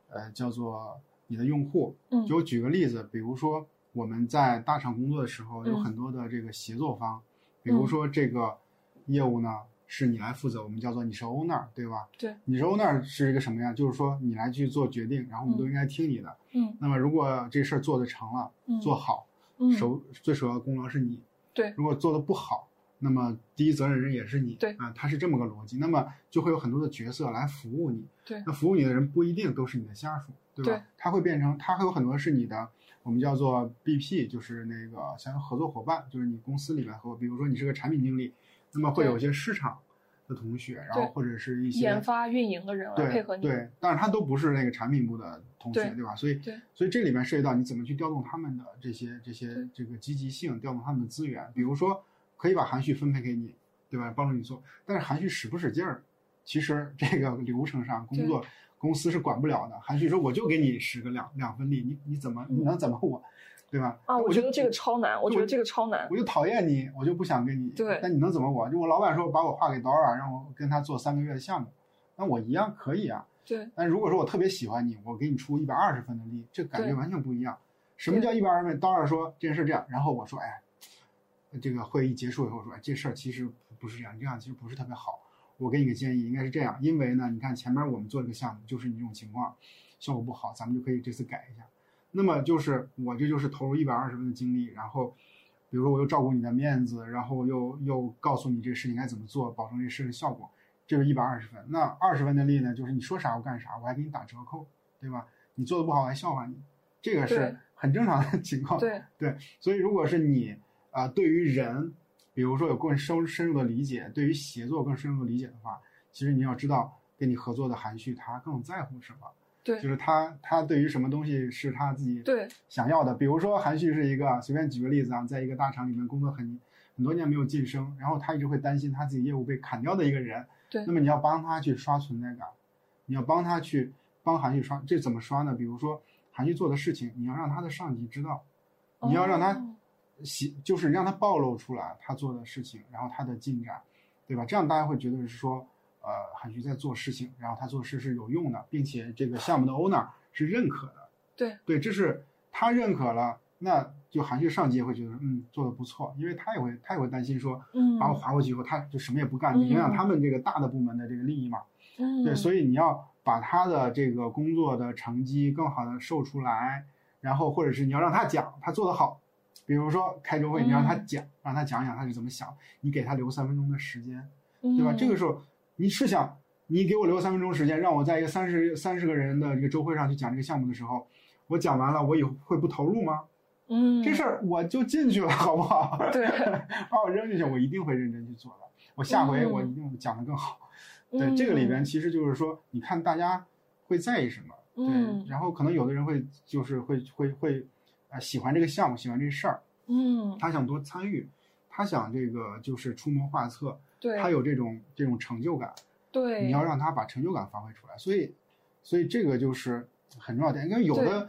呃叫做你的用户。嗯就举个例子，比如说我们在大厂工作的时候，有嗯很多的这个协作方，比如说这个业务呢是你来负责，我们叫做你是 owner，对吧？对，你是 owner 是一个什么呀？就是说你来去做决定，然后我们都应该听你的。嗯那么如果这事儿做得成了，嗯做好，嗯首最首要的功劳是你。对如果做的不好，那么第一责任人也是你。对啊，他是这么个逻辑。那么就会有很多的角色来服务你。对那服务你的人不一定都是你的下属，对吧？对他会变成，他会有很多是你的，我们叫做 BP，就是那个像合作伙伴，就是你公司里面和，比如说你是个产品经理，那么会有一些市场的同学，然后或者是一些研发运营的人来对配合你。对，但是他都不是那个产品部的同学，对吧？所以对所以这里面涉及到你怎么去调动他们的这些这些这个积极性，调动他们的资源。比如说，可以把含蓄分配给你，对吧？帮助你做，但是含蓄使不使劲儿，其实这个流程上工作公司是管不了的。含蓄说我就给你使个两两分力，你你怎么你能怎么我，对吧？啊，我觉得这个超难，我觉得这个超难。我就讨厌你，我就不想跟你。对但你能怎么我？就我老板说把我划给 Dora，让我跟他做三个月的项目，那我一样可以啊。对但如果说我特别喜欢你，我给你出一百二十分的力，这感觉完全不一样。什么叫一百二十分？Dora 说这件事这样，然后我说，哎，这个会议结束以后说，哎，这事儿其实不是这样，这样其实不是特别好。我给你个建议，应该是这样，因为呢，你看前面我们做这个项目就是你这种情况，效果不好，咱们就可以这次改一下。那么就是我这就是投入一百二十分的精力，然后比如说我又照顾你的面子，然后又又告诉你这个事情该怎么做，保证这事情效果，这是一百二十分。那二十分的力呢，就是你说啥我干啥，我还给你打折扣，对吧？你做的不好我还笑话你，这个是很正常的 情况。对对，所以如果是你啊、对于人，比如说有更深深入的理解，对于协作更深入的理解的话，其实你要知道跟你合作的含蓄他更在乎什么，对。就是他他对于什么东西是他自己对。想要的。比如说韩旭是一个随便举个例子啊，在一个大厂里面工作很很多年没有晋升，然后他一直会担心他自己业务被砍掉的一个人，对那么你要帮他去刷存在感，你要帮他去帮韩旭刷，这怎么刷呢？比如说韩旭做的事情，你要让他的上级知道，你要让他哦喜，就是让他暴露出来他做的事情，然后他的进展，对吧？这样大家会觉得是说，呃，韩旭在做事情，然后他做事是有用的，并且这个项目的 owner 是认可的，对对，这是他认可了，那就韩旭上级也会觉得，嗯，做的不错，因为他也会他也会担心说，嗯把我划过去以后，他就什么也不干，影响他们这个大的部门的这个利益嘛。嗯对，所以你要把他的这个工作的成绩更好的秀出来，然后或者是你要让他讲他做得好，比如说开周会，你让他嗯讲，让他讲讲他是怎么想，你给他留三分钟的时间，对对吧？这个时候你是想你给我留三分钟时间，让我在一个三十三十个人的一个周会上去讲这个项目的时候，我讲完了，我以后会不投入吗？嗯这事儿我就进去了，好不好？对 把我扔进去，我一定会认真去做的。我下回嗯我一定讲得更好。对，这个里边其实就是说，你看大家会在意什么，对，嗯然后可能有的人会就是会会会，呃，喜欢这个项目，喜欢这事儿，嗯他想多参与，他想这个就是出谋划策，对他有这种这种成就感，对你要让他把成就感发挥出来，所以，所以这个就是很重要的点。因为有的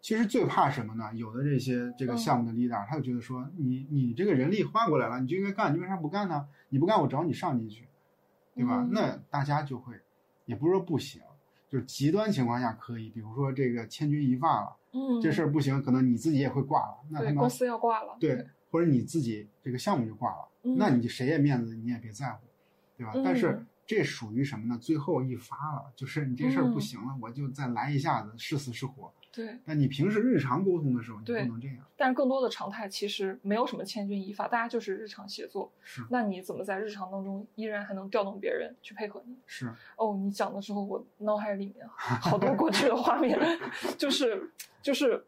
其实最怕什么呢？有的这些这个嗯项目的 leader，、他就觉得说，你你这个人力换过来了，你就应该干，你为啥不干呢？你不干，我找你上进去，对吧？嗯那大家就会，也不是说不行，就是极端情况下可以，比如说这个千钧一发了，嗯这事儿不行，可能你自己也会挂了，那他妈公司要挂了对，或者你自己这个项目就挂了，嗯那你谁也面子你也别在乎，对吧？但是嗯这属于什么呢？最后一发了，就是你这事儿不嗯行了，我就再来一下子，是死是活。对。但你平时日常沟通的时候，你不能这样。但是更多的常态其实没有什么千钧一发，大家就是日常协作。是那你怎么在日常当中依然还能调动别人去配合你？是，哦，你讲的时候，我脑海里面好多过去的画面，就是就是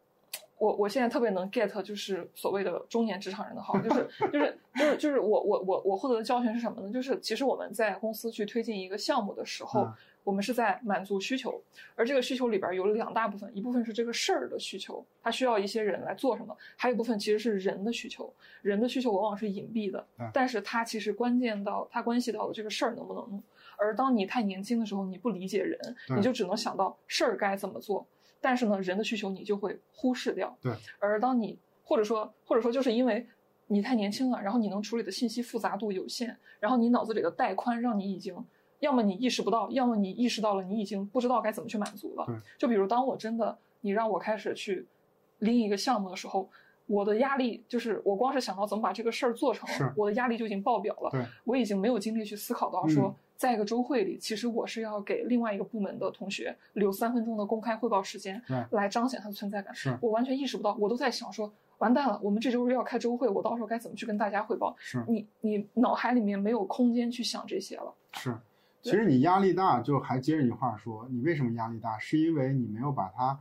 我我现在特别能 get，就是所谓的中年职场人的好，就是就是就是就是我我我我获得的教训是什么呢？就是其实我们在公司去推进一个项目的时候，嗯我们是在满足需求，而这个需求里边有两大部分，一部分是这个事儿的需求，它需要一些人来做什么，还有一部分其实是人的需求。人的需求往往是隐蔽的对，但是它其实关键到它关系到了这个事儿能不能弄。而当你太年轻的时候，你不理解人，你就只能想到事儿该怎么做，但是呢，人的需求你就会忽视掉。对。而当你或者说或者说就是因为你太年轻了，然后你能处理的信息复杂度有限，然后你脑子里的带宽让你已经。要么你意识不到，要么你意识到了，你已经不知道该怎么去满足了。就比如当我真的你让我开始去拎一个项目的时候，我的压力就是我光是想到怎么把这个事儿做成，我的压力就已经爆表了。对，我已经没有精力去思考到说嗯，在一个周会里，其实我是要给另外一个部门的同学留三分钟的公开汇报时间，来彰显他的存在感。是我完全意识不到，我都在想说，完蛋了，我们这周日要开周会，我到时候该怎么去跟大家汇报？是你你脑海里面没有空间去想这些了。是。对其实你压力大，就还接着你话说，你为什么压力大？是因为你没有把它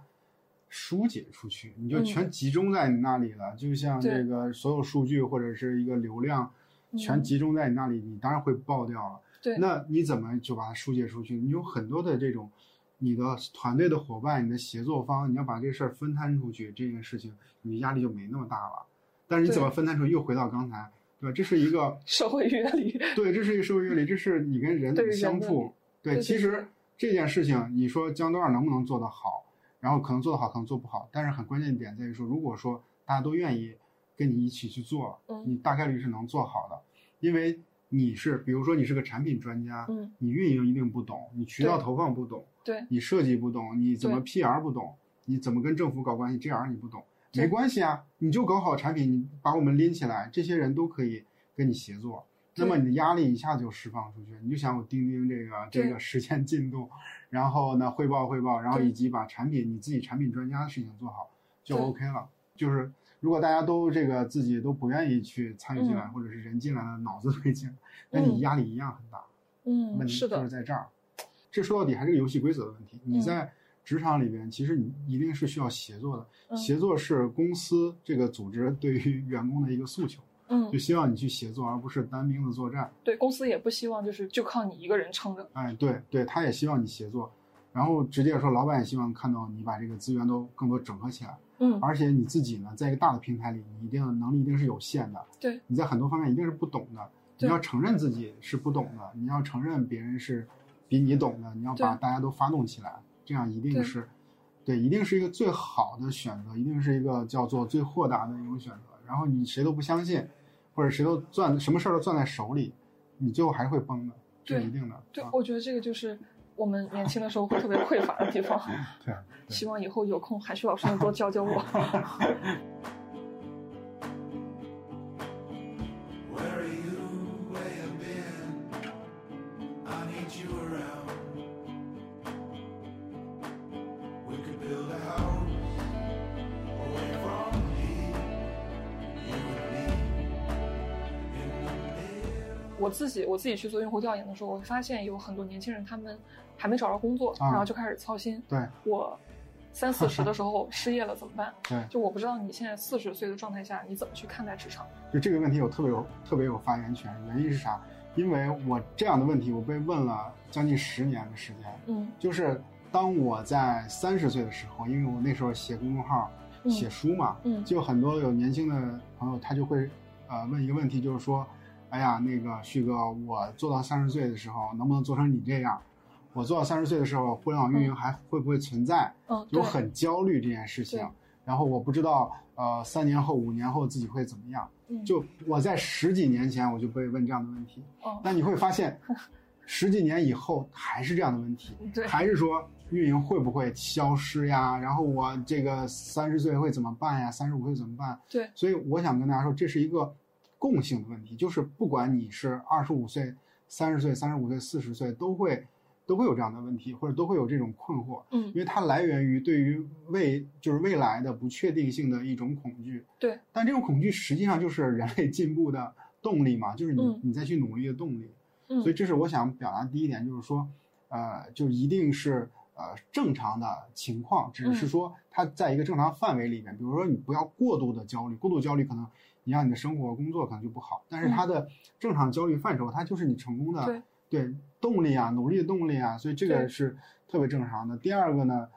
疏解出去，你就嗯全集中在你那里了。就像这个所有数据或者是一个流量，全嗯集中在你那里，你当然会爆掉了。对，那你怎么就把它疏解出去？你有很多的这种，你的团队的伙伴、你的协作方，你要把这事儿分摊出去，这件事情你压力就没那么大了。但是你怎么分摊出去？又回到刚才，对？这是一个 社会阅历，对，这是一个社会阅历，这是你跟人怎么相处。对，其实这件事情，你说江多尔能不能做得好，然后可能做得好，可能做不好，但是很关键点在于说，如果说大家都愿意跟你一起去做，嗯你大概率是能做好的，因为你是，比如说你是个产品专家，嗯，你运营一定不懂，你渠道投放不懂，对你设计不懂，你怎么 PR 不懂，你怎么跟政府搞关系，GR 你不懂，对没关系啊，你就搞好产品，你把我们拎起来，这些人都可以跟你协作。那么你的压力一下就释放出去，你就想我钉钉这个这个实现进度，然后呢汇报汇报，然后以及把产品你自己产品专家的事情做好就 OK 了。就是如果大家都这个自己都不愿意去参与进来，嗯或者是人进来了脑子没进来，那你嗯压力一样很大。嗯，问题是的就是，在这儿。这说到底还是个游戏规则的问题。你嗯在职场里边，其实你一定是需要协作的。嗯协作是公司这个组织对于员工的一个诉求，嗯就，希望你去协作，而不是单兵的作战。对公司也不希望就是就靠你一个人撑着。哎，对对，他也希望你协作。然后直接说，老板也希望看到你把这个资源都更多整合起来，嗯，而且你自己呢，在一个大的平台里，你一定能力一定是有限的，对你在很多方面一定是不懂的，你要承认自己是不懂的，你要承认别人是比你懂的，你要把大家都发动起来，这样一定是，对，一定是一个最好的选择，一定是一个叫做最豁达的一种选择。然后你谁都不相信，或者谁都攥什么事儿都攥在手里，你最后还会崩的，这是一定的。啊，对我觉得这个就是我们年轻的时候会特别匮乏的地方。对，对希望以后有空海旭老师能多教教我。我自己我自己去做用户调研的时候，我会发现有很多年轻人他们还没找着工作，啊然后就开始操心。对我三四十的时候失业了怎么办？对，就我不知道你现在四十岁的状态下你怎么去看待职场？就这个问题，我特别有特别有发言权。原因是啥？因为我这样的问题，我被问了将近十年的时间。嗯就是当我在三十岁的时候，因为我那时候写公众号、嗯写书嘛，嗯就很多有年轻的朋友，他就会呃问一个问题，就是说，哎呀，那个旭哥，我做到三十岁的时候，能不能做成你这样？我做到三十岁的时候，互联网运营还会不会存在？嗯，对，就很焦虑这件事情。然后我不知道，呃，三年后、五年后自己会怎么样。嗯就我在十几年前我就被问这样的问题，哦那你会发现，十几年以后还是这样的问题，对还是说运营会不会消失呀？然后我这个三十岁会怎么办呀？三十五岁怎么办？对所以我想跟大家说，这是一个共性的问题，就是不管你是二十五岁、三十岁、三十五岁、四十岁，都会都会有这样的问题，或者都会有这种困惑，嗯因为它来源于对于未就是未来的不确定性的一种恐惧。对，但这种恐惧实际上就是人类进步的动力嘛，就是你、嗯你再去努力的动力。嗯，所以这是我想表达的第一点，就是说，呃，就一定是呃正常的情况，只是嗯说它在一个正常范围里面，比如说你不要过度的焦虑，过度焦虑可能影响你的生活工作可能就不好，但是它的正常焦虑范畴，它就是你成功的对。对动力啊，努力的动力啊，所以这个是特别正常的。第二个呢，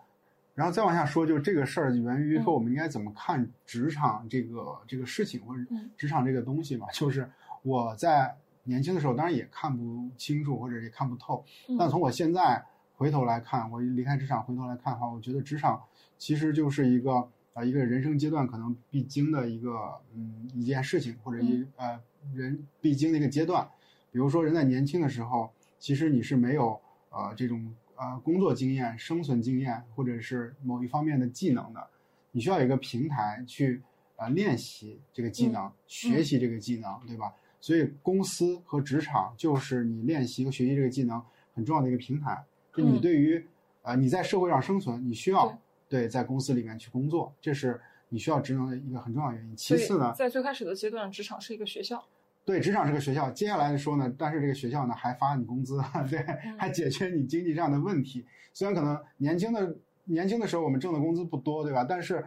然后再往下说，就是这个事儿源于说嗯我们应该怎么看职场这个这个事情或者嗯。职场这个东西嘛，就是我在年轻的时候当然也看不清楚或者也看不透，嗯。但从我现在回头来看，我离开职场回头来看的话，我觉得职场其实就是一个呃一个人生阶段可能必经的一个嗯一件事情，或者一、呃人必经的一个阶段。比如说人在年轻的时候，其实你是没有呃这种呃工作经验、生存经验或者是某一方面的技能的，你需要有一个平台去呃练习这个技能，学习这个技能，对吧？所以公司和职场就是你练习和学习这个技能很重要的一个平台。就你嗯对于、呃你在社会上生存，你需要对在公司里面去工作，这是你需要职能的一个很重要的原因。其次呢，在最开始的阶段，职场是一个学校。对，职场是个学校。接下来说呢，但是这个学校呢还发你工资，对，嗯还解决你经济上的问题。虽然可能年轻的年轻的时候我们挣的工资不多，对吧？但是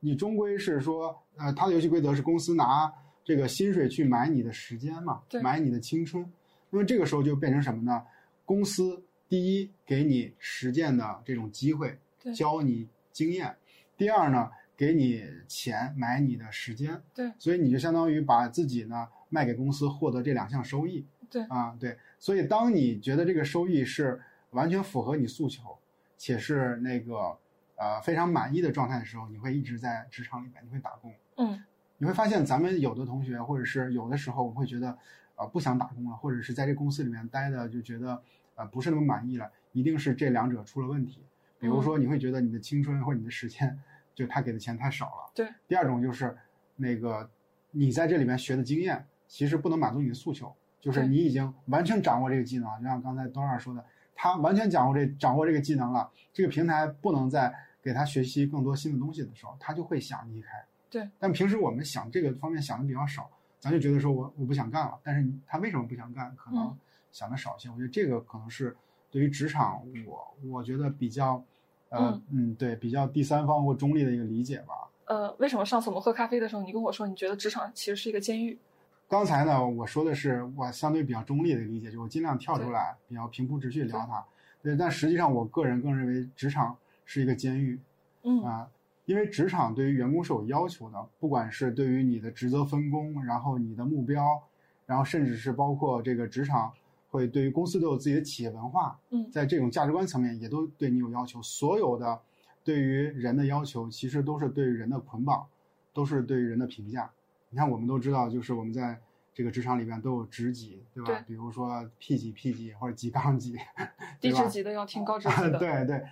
你终归是说，呃，它的游戏规则是公司拿这个薪水去买你的时间嘛，对买你的青春。那么这个时候就变成什么呢？公司第一给你实践的这种机会对，教你经验；第二呢，给你钱买你的时间。对所以你就相当于把自己呢卖给公司，获得这两项收益。对啊，对。所以当你觉得这个收益是完全符合你诉求，且是那个呃非常满意的状态的时候，你会一直在职场里面，你会打工。嗯你会发现，咱们有的同学，或者是有的时候，我会觉得，呃，不想打工了，或者是在这公司里面待的就觉得，呃，不是那么满意了，一定是这两者出了问题。比如说，你会觉得你的青春或者你的时间，就他给的钱太少了。对。第二种就是，那个你在这里面学的经验，其实不能满足你的诉求，就是你已经完全掌握这个技能，就像刚才东二说的，他完全掌握这掌握这个技能了，这个平台不能再给他学习更多新的东西的时候，他就会想离开。对，但平时我们想这个方面想的比较少，咱就觉得说我我不想干了。但是他为什么不想干？可能嗯想的少一些。我觉得这个可能是对于职场，我我觉得比较，呃嗯对，比较第三方或中立的一个理解吧。呃，为什么上次我们喝咖啡的时候，你跟我说你觉得职场其实是一个监狱？刚才呢，我说的是我相对比较中立的理解，就我尽量跳出来，比较平铺直叙聊它。对，但实际上我个人更认为职场是一个监狱嗯啊，因为职场对于员工是有要求的，不管是对于你的职责分工，然后你的目标，然后甚至是包括这个职场会对于公司都有自己的企业文化，嗯在这种价值观层面也都对你有要求。所有的对于人的要求，其实都是对于人的捆绑，都是对于人的评价。你看，我们都知道，就是我们在这个职场里边都有职级，对吧？对比如说 P 级、P 级或者级杠级，低职级的要听高职 级的。对对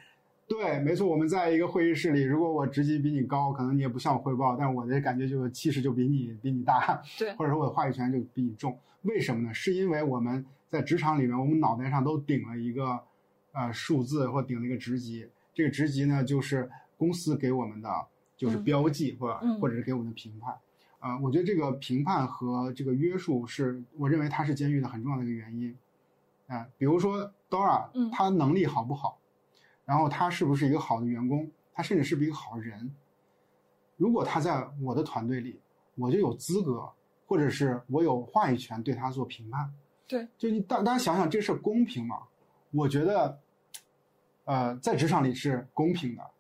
对，没错。我们在一个会议室里，如果我职级比你高，可能你也不向我汇报，但我的感觉就是气势就比你比你大，对或者说我的话语权就比你重。为什么呢？是因为我们在职场里面，我们脑袋上都顶了一个呃数字或顶了一个职级，这个职级呢就是公司给我们的就是嗯标记或或者是给我们的评判。呃，我觉得这个评判和这个约束是我认为它是监狱的很重要的一个原因。啊、比如说 Dora，嗯他能力好不好？然后他是不是一个好的员工？他甚至是不是一个好人？如果他在我的团队里，我就有资格，或者是我有话语权对他做评判。对，就你大大家想想，这事儿公平吗？我觉得，呃，在职场里是公平的，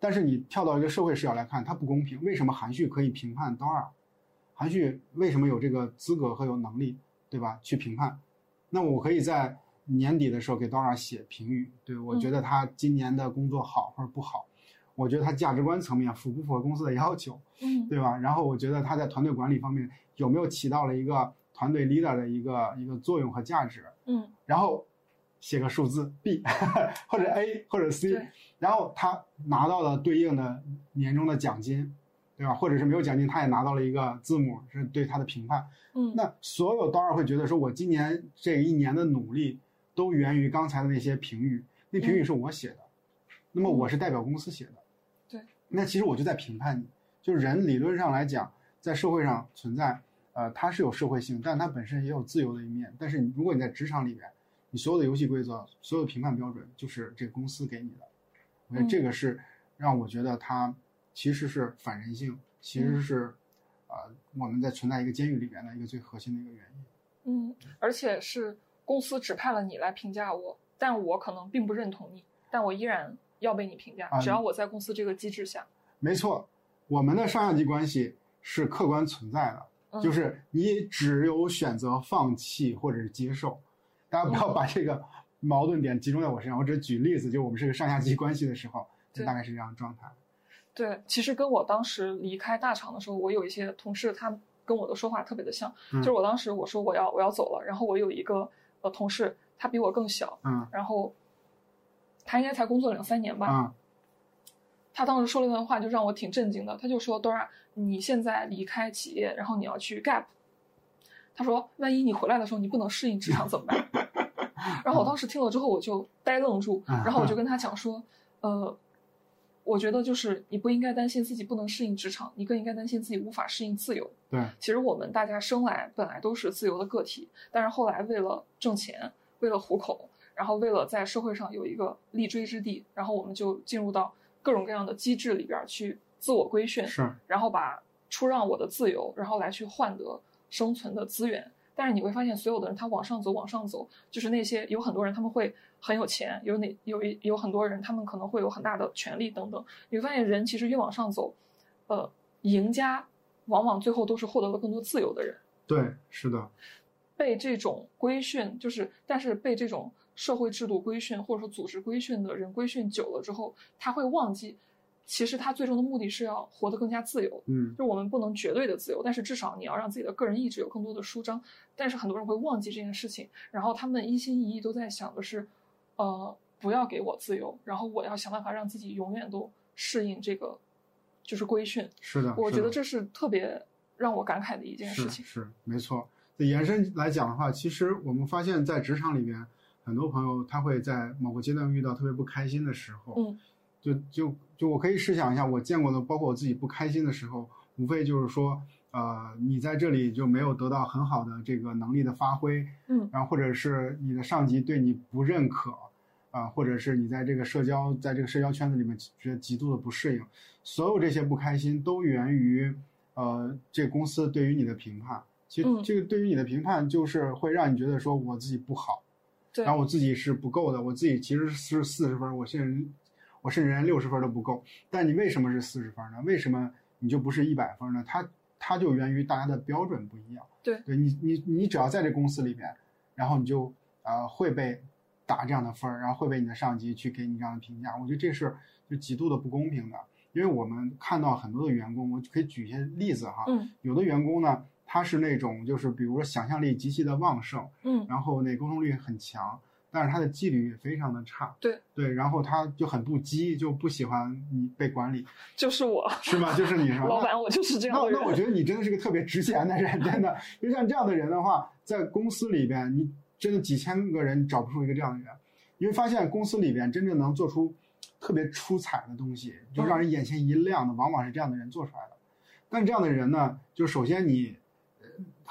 但是你跳到一个社会视角来看，它不公平。为什么韩旭可以评判 Dora？韩旭为什么有这个资格和有能力，对吧？去评判？那我可以在年底的时候给 Dora 写评语，对我觉得他今年的工作好或者不好，我觉得他价值观层面符不符合公司的要求，嗯对吧？然后我觉得他在团队管理方面有没有起到了一个团队 leader 的一个一个作用和价值，嗯。然后写个数字 B 或者 A 或者 C，然后他拿到了对应的年终的奖金，对吧？或者是没有奖金，他也拿到了一个字母，是对他的评判。嗯。那所有当然会觉得说，我今年这一年的努力都源于刚才的那些评语，那评语是我写的，那么我是代表公司写的，对，那其实我就在评判你，就是人理论上来讲，在社会上存在，呃，它是有社会性，但它本身也有自由的一面。但是你如果你在职场里边，你所有的游戏规则、所有的评判标准就是这个公司给你的，我觉得这个是让我觉得它其实是反人性，其实是，呃，我们在存在一个监狱里边的一个最核心的一个原因。嗯，而且是公司指派了你来评价我，但我可能并不认同你，但我依然要被你评价，啊只要我在公司这个机制下。没错，我们的上下级关系是客观存在的，嗯就是你只有选择放弃或者是接受，大家不嗯要把这个矛盾点集中在我身上。我只是举例子，就我们是个上下级关系的时候，就大概是这样的状态。对，其实跟我当时离开大厂的时候，我有一些同事，他跟我的说话特别的像。嗯就是我当时我说我要我要走了，然后我有一个呃同事，他比我更小，嗯然后他应该才工作两三年吧。啊他当时说了一段话，就让我挺震惊的。他就说：“Dora，你现在离开企业，然后你要去 Gap。”他说：“万一你回来的时候你不能适应职场怎么办？” 然后我当时听了之后我就呆愣住，嗯然后我就跟他讲说：“呃，我觉得就是你不应该担心自己不能适应职场，你更应该担心自己无法适应自由。对，其实我们大家生来本来都是自由的个体，但是后来为了挣钱，为了糊口，然后为了在社会上有一个立锥之地，然后我们就进入到各种各样的机制里边儿去自我规训，是然后把出让我的自由，然后来去换得生存的资源。但是你会发现，所有的人他往上走，往上走，就是那些有很多人他们会很有钱，有哪有一有很多人他们可能会有很大的权利等等。你会发现，人其实越往上走，呃，赢家往往最后都是获得了更多自由的人。对，是的，被这种规训，就是但是被这种社会制度规训或者说组织规训的人规训久了之后，他会忘记，其实他最终的目的是要活得更加自由。嗯就我们不能绝对的自由，但是至少你要让自己的个人意志有更多的舒张。但是很多人会忘记这件事情，然后他们一心一意都在想的是，呃，不要给我自由，然后我要想办法让自己永远都适应这个，就是规训。是的，我觉得这是特别让我感慨的一件事情。是没错。延伸来讲的话，其实我们发现，在职场里边，很多朋友他会在某个阶段遇到特别不开心的时候，嗯，就就就我可以试想一下，我见过的，包括我自己不开心的时候，无非就是说，呃，你在这里就没有得到很好的这个能力的发挥，嗯。然后或者是你的上级对你不认可，啊、或者是你在这个社交在这个社交圈子里面觉得极度的不适应，所有这些不开心都源于，呃，这公司对于你的评判。其实嗯。这个对于你的评判，就是会让你觉得说我自己不好，对然后我自己是不够的，我自己其实是四十分，我甚至我甚至连六十分都不够。但你为什么是四十分呢？为什么你就不是一百分呢？它它就源于大家的标准不一样。对对你你你只要在这公司里边，然后你就呃会被打这样的分儿，然后会被你的上级去给你这样的评价。我觉得这是就极度的不公平的，因为我们看到很多的员工，我可以举一些例子哈。嗯有的员工呢，他是那种就是比如说想象力极其的旺盛，嗯然后那沟通力很强，但是他的纪律也非常的差。对对，然后他就很不羁，就不喜欢你被管理，就是我，是吗？就是你是吧？老板，我就是这样的人。那那我觉得你真的是个特别值钱的人，真的。就像这样的人的话，在公司里边，你真的几千个人找不出一个这样的人。你会发现，公司里边真正能做出特别出彩的东西，就让人眼前一亮的，往往是这样的人做出来的。但这样的人呢，就首先你呃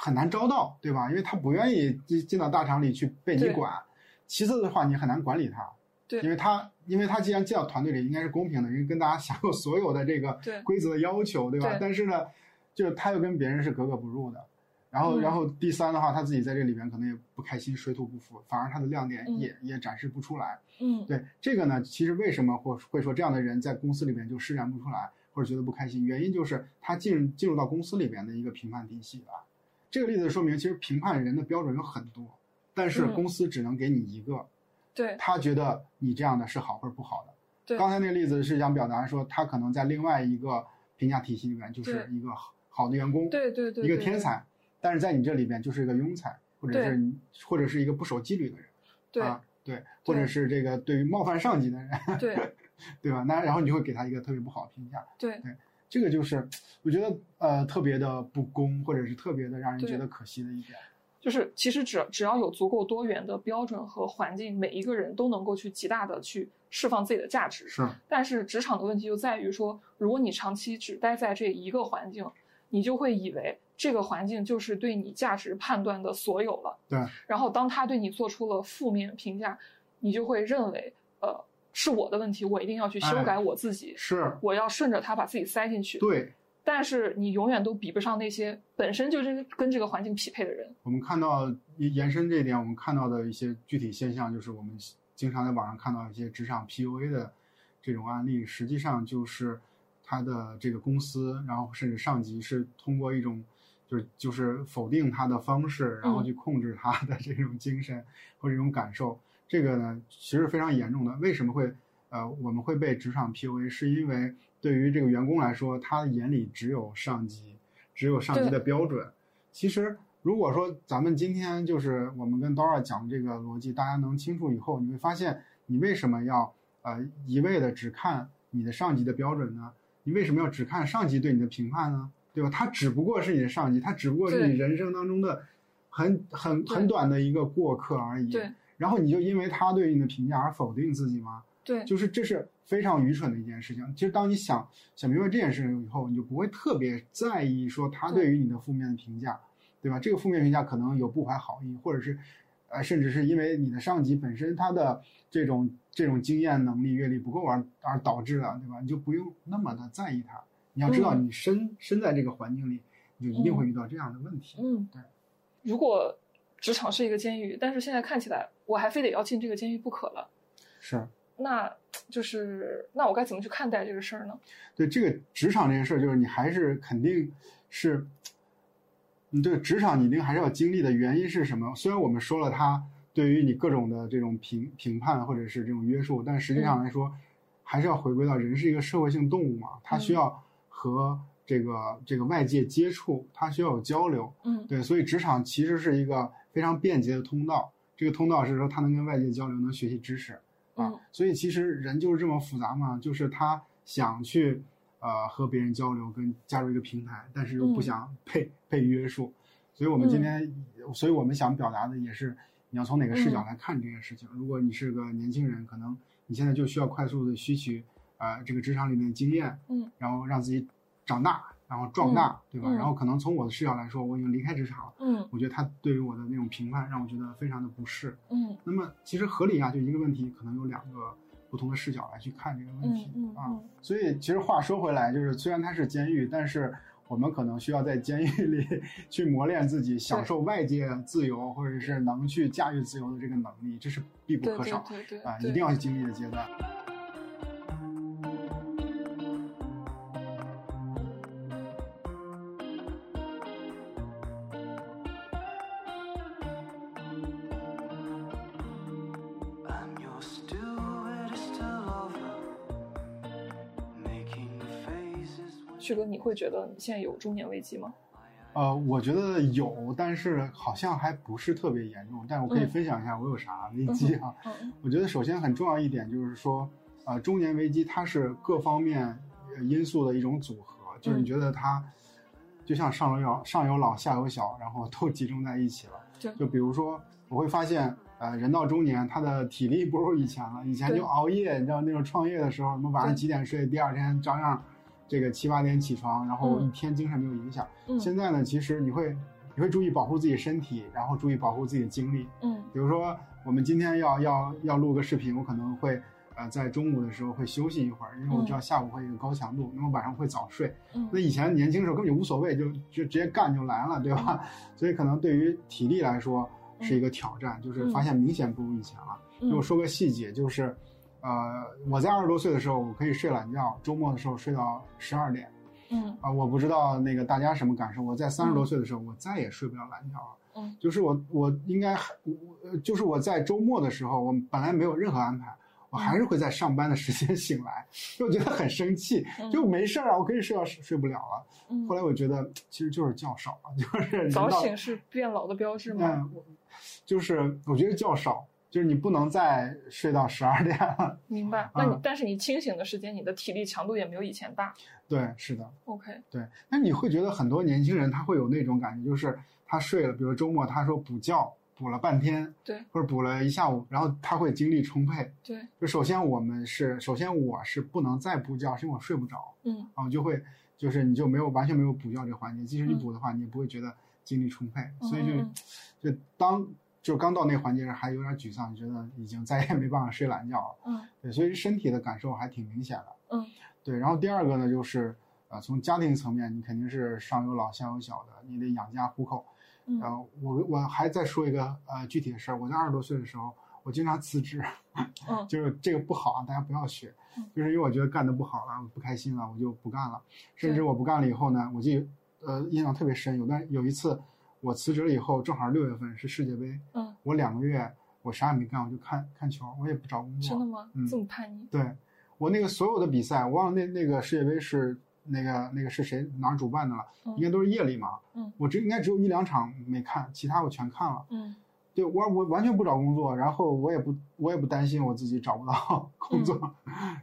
很难招到，对吧？因为他不愿意进进到大厂里去被你管。其次的话，你很难管理他。对因为他，因为他既然进到团队里，应该是公平的，因为跟大家享有所有的这个规则的要求，对吧？对但是呢，就是他又跟别人是格格不入的。然后，嗯然后第三的话，他自己在这里边可能也不开心，水土不服，反而他的亮点嗯也、也展示不出来。嗯，对这个呢，其实为什么会会说这样的人在公司里边就施展不出来，或者觉得不开心？原因就是他进进入到公司里边的一个评判体系了。这个例子说明，其实评判人的标准有很多，但是嗯。公司只能给你一个。对。他觉得你这样的是好或者不好的。对。刚才那个例子是想表达说，他可能在另外一个评价体系里面就是一个好好的员工，对对对，一个天才，但是在你这里边就是一个庸才，或者是你或者是一个不守纪律的人，对。啊，对，或者是这个对于冒犯上级的人，对。对吧？那然后你就会给他一个特别不好的评价，对这个就是我觉得呃特别的不公，或者是特别的让人觉得可惜的一点。就是其实只只要有足够多元的标准和环境，每一个人都能够去极大的去释放自己的价值。是但是职场的问题就在于说，如果你长期只待在这一个环境，你就会以为这个环境就是对你价值判断的所有了。对，然后当他对你做出了负面评价，你就会认为，呃，是我的问题，我一定要去修哎改我自己，是，我要顺着他把自己塞进去。对。但是你永远都比不上那些本身就是跟这个环境匹配的人。我们看到延伸这一点，我们看到的一些具体现象，就是我们经常在网上看到一些职场 PUA 的这种案例，实际上就是他的这个公司，然后甚至上级是通过一种就是就是否定他的方式，然后去控制他的这种精神或者这种感受。这个呢，其实非常严重的。为什么会呃我们会被职场 PUA？是因为对于这个员工来说，他眼里只有上级，只有上级的标准。其实，如果说咱们今天就是我们跟 Dora 讲这个逻辑，大家能清楚以后，你会发现你为什么要呃一味的只看你的上级的标准呢？你为什么要只看上级对你的评判呢？对吧？他只不过是你的上级，他只不过是你人生当中的很很很短的一个过客而已。对。然后你就因为他对你的评价而否定自己吗？对，就是这是非常愚蠢的一件事情。其实当你想想明白这件事情以后，你就不会特别在意说他对于你的负面的评价，对吧？这个负面评价可能有不怀好意，或者是，呃，甚至是因为你的上级本身他的这种这种经验能力、阅历不够而而导致的，对吧？你就不用那么的在意他。你要知道，你身身在这个环境里，你就一定会遇到这样的问题。嗯，对。如果职场是一个监狱，但是现在看起来我还非得要进这个监狱不可了，是。那就是那我该怎么去看待这个事儿呢？对这个职场这件事儿，就是你还是肯定是，你对职场你一定还是要经历的原因是什么？虽然我们说了它对于你各种的这种评评判或者是这种约束，但实际上来说，还是要回归到人是一个社会性动物嘛，它需要和这个这个外界接触，它需要有交流。嗯，对，所以职场其实是一个非常便捷的通道。这个通道是说他能跟外界交流，能学习知识。啊，所以其实人就是这么复杂嘛，就是他想去呃和别人交流，跟加入一个平台，但是又不想 被、被约束。所以我们今天，所以我们想表达的也是，你要从哪个视角来看这件事情。如果你是个年轻人，可能你现在就需要快速的吸取呃这个职场里面的经验，嗯，然后让自己长大，然后壮大，对吧？嗯然后可能从我的视角来说，我已经离开职场了，嗯我觉得他对于我的那种评判让我觉得非常的不适。嗯那么其实合理啊，就一个问题，可能有两个不同的视角来去看这个问题、啊嗯。所以其实话说回来，就是虽然它是监狱，但是我们可能需要在监狱里 去磨练自己，享受外界自由，或者是能去驾驭自由的这个能力，这是必不可少对对啊，一定要去经历的阶段。旭哥，你会觉得你现在有中年危机吗？呃，我觉得有，但是好像还不是特别严重。但我可以嗯分享一下我有啥危机啊？嗯我觉得首先很重要一点就是说，呃，中年危机它是各方面呃因素的一种组合，就是你嗯觉得它就像上有上有老下有小，然后都集中在一起了。对就比如说，我会发现，呃，人到中年，他的体力不如以前了。以前就熬夜，你知道那种创业的时候，什么晚上几点睡，第二天照样这个七八点起床，然后嗯一天精神没有影响。嗯现在呢，其实你会你会注意保护自己身体，然后注意保护自己的精力。嗯比如说，我们今天要要要录个视频，我可能会呃在中午的时候会休息一会儿，因为我知道下午会有一个高强度，那么晚上会早睡。嗯那以前年轻时候根本就无所谓，就就直接干就来了，对吧？所以可能对于体力来说是一个挑战，就是发现明显不如以前了。那我嗯说个细节，就是呃我在二十多岁的时候，我可以睡懒觉，周末的时候睡到十二点。嗯啊、我不知道那个大家什么感受。我在三十多岁的时候，我再也睡不了懒觉了。嗯，就是我我应该还我呃就是我在周末的时候，我本来没有任何安排，我还是会在上班的时间 醒来，就觉得很生气，嗯就没事儿啊，我可以睡到睡不了了。嗯后来我觉得其实就是觉少了，就是早醒是变老的标志吗？嗯，就是我觉得觉少就是你不能再睡到十二点了。明白。那你、嗯但是你清醒的时间，你的体力强度也没有以前大。对，是的，OK，对。那你会觉得很多年轻人他会有那种感觉，就是他睡了，比如周末他说补觉补了半天，对或者补了一下午，然后他会精力充沛。对，就首先我们是，首先我是不能再补觉，是因为我睡不着。嗯啊，就会就是你就没有完全没有补觉这个环节，即使你嗯补的话，你也不会觉得精力充沛，嗯所以就嗯就当就刚到那个环节还有点沮丧，觉得已经再也没办法睡懒觉了。嗯对，所以身体的感受还挺明显的。嗯对，然后第二个呢，就是呃，从家庭层面，你肯定是上有老下有小的，你得养家糊口。嗯然后，我我还再说一个呃具体的事儿，我在二十多岁的时候，我经常辞职，嗯 就是这个不好啊，大家不要学嗯，就是因为我觉得干的不好了，我不开心了，我就不干了。甚至我不干了以后呢，我就呃印象特别深，有段有一次我辞职了以后，正好六月份是世界杯，嗯，我两个月我啥也没干，我就看看球，我也不找工作。真的吗？嗯这么叛逆？对，我那个所有的比赛，我忘了那那个世界杯是那个那个是谁哪儿主办的了，嗯应该都是夜里嘛。嗯我只应该只有一两场没看，其他我全看了。嗯对我我完全不找工作，然后我也不我也不担心我自己找不到 工作，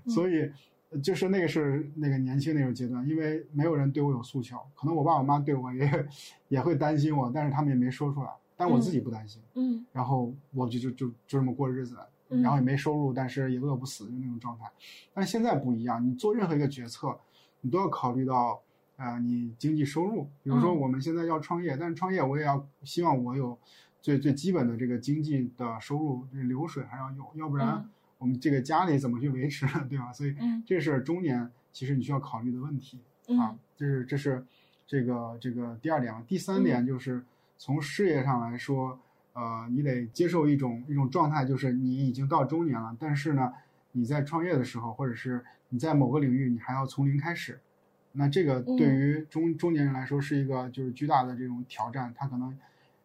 所以呃就是那个是那个年轻那个阶段，因为没有人对我有诉求，可能我爸我妈对我也也会担心我，但是他们也没说出来，但我自己不担心，嗯然后我就就就就这么过日子，嗯然后也没收入，但是也饿不死，就那种状态。但是现在不一样，你做任何一个决策，你都要考虑到，呃，你经济收入。比如说嗯我们现在要创业，但是创业我也要希望我有最最基本的这个经济的收入，这流水还要有，要不然嗯我们这个家里怎么去维持？对吧？所以嗯这是中年其实你需要考虑的问题。啊嗯，这是这是这个这个第二点嘛。第三点就是从事业上来说，呃，你得接受一种一种状态，就是你已经到中年了，但是呢，你在创业的时候，或者是你在某个领域，你还要从零开始。那这个对于中中年人来说是一个就是巨大的这种挑战，他可能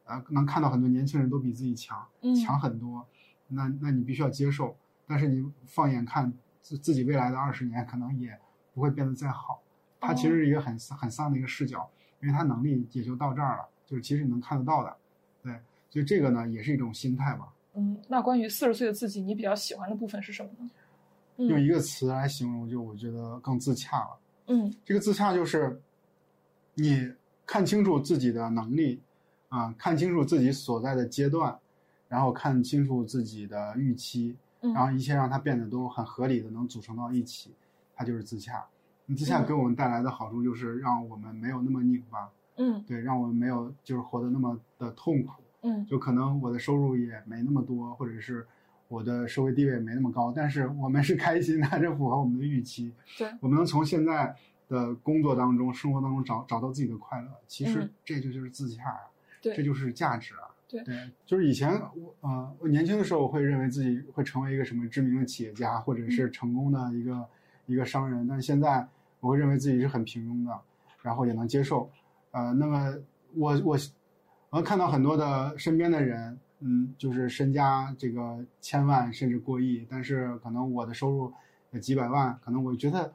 呃能看到很多年轻人都比自己强，嗯强很多，那那你必须要接受。但是你放眼看自自己未来的二十年，可能也不会变得再好。它其实是一个很很丧的一个视角，因为他能力也就到这儿了，就是其实你能看得到的，对，所以这个呢也是一种心态吧。嗯，那关于四十岁的自己，你比较喜欢的部分是什么呢？嗯用一个词来形容，就我觉得更自洽了。嗯这个自洽就是你看清楚自己的能力，啊、看清楚自己所在的阶段，然后看清楚自己的预期，嗯，然后一切让它变得都很合理的能组成到一起，它就是自洽。自洽嗯给我们带来的好处就是让我们没有那么拧巴，嗯对，让我们没有就是活得那么的痛苦。嗯就可能我的收入也没那么多，或者是我的社会地位没那么高，但是我们是开心的，这符合我们的预期。对，我们能从现在的工作当中、生活当中找找到自己的快乐，其实嗯这就就是自洽啊，对这就是价值啊。对就是以前我呃，我年轻的时候，我会认为自己会成为一个什么知名的企业家，或者是成功的一个、一个商人，但是现在我会认为自己是很平庸的，然后也能接受。呃，那么我我我能看到很多的身边的人，嗯，就是身家这个千万甚至过亿，但是可能我的收入有几百万，可能我觉得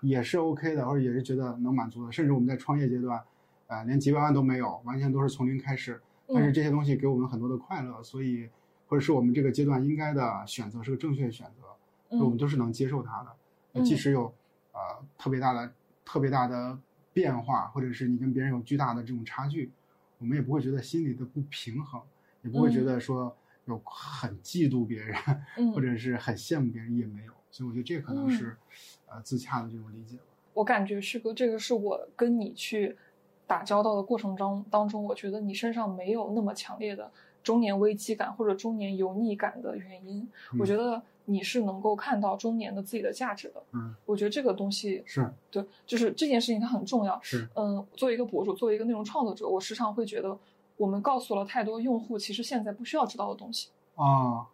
也是 OK 的，或者也是觉得能满足的。甚至我们在创业阶段，呃，连几百万都没有，完全都是从零开始，但是嗯这些东西给我们很多的快乐，所以或者是我们这个阶段应该的选择是个正确的选择，我们嗯都是能接受它的。嗯即使有呃特别大的特别大的变化，或者是你跟别人有巨大的这种差距，我们也不会觉得心里的不平衡，也不会觉嗯得说有很嫉妒别人，嗯或者是很羡慕别人，也没有。所以我觉得这可能嗯是、呃自洽的这种理解吧。我感觉师哥，这个是我跟你去打交道的过程中当中，我觉得你身上没有那么强烈的中年危机感或者中年油腻感的原因。我觉得你是能够看到中年的自己的价值的。嗯，我觉得这个东西是对，就是这件事情它很重要。是，嗯，作为一个博主，作为一个内容创作者，我时常会觉得，我们告诉了太多用户其实现在不需要知道的东西，啊，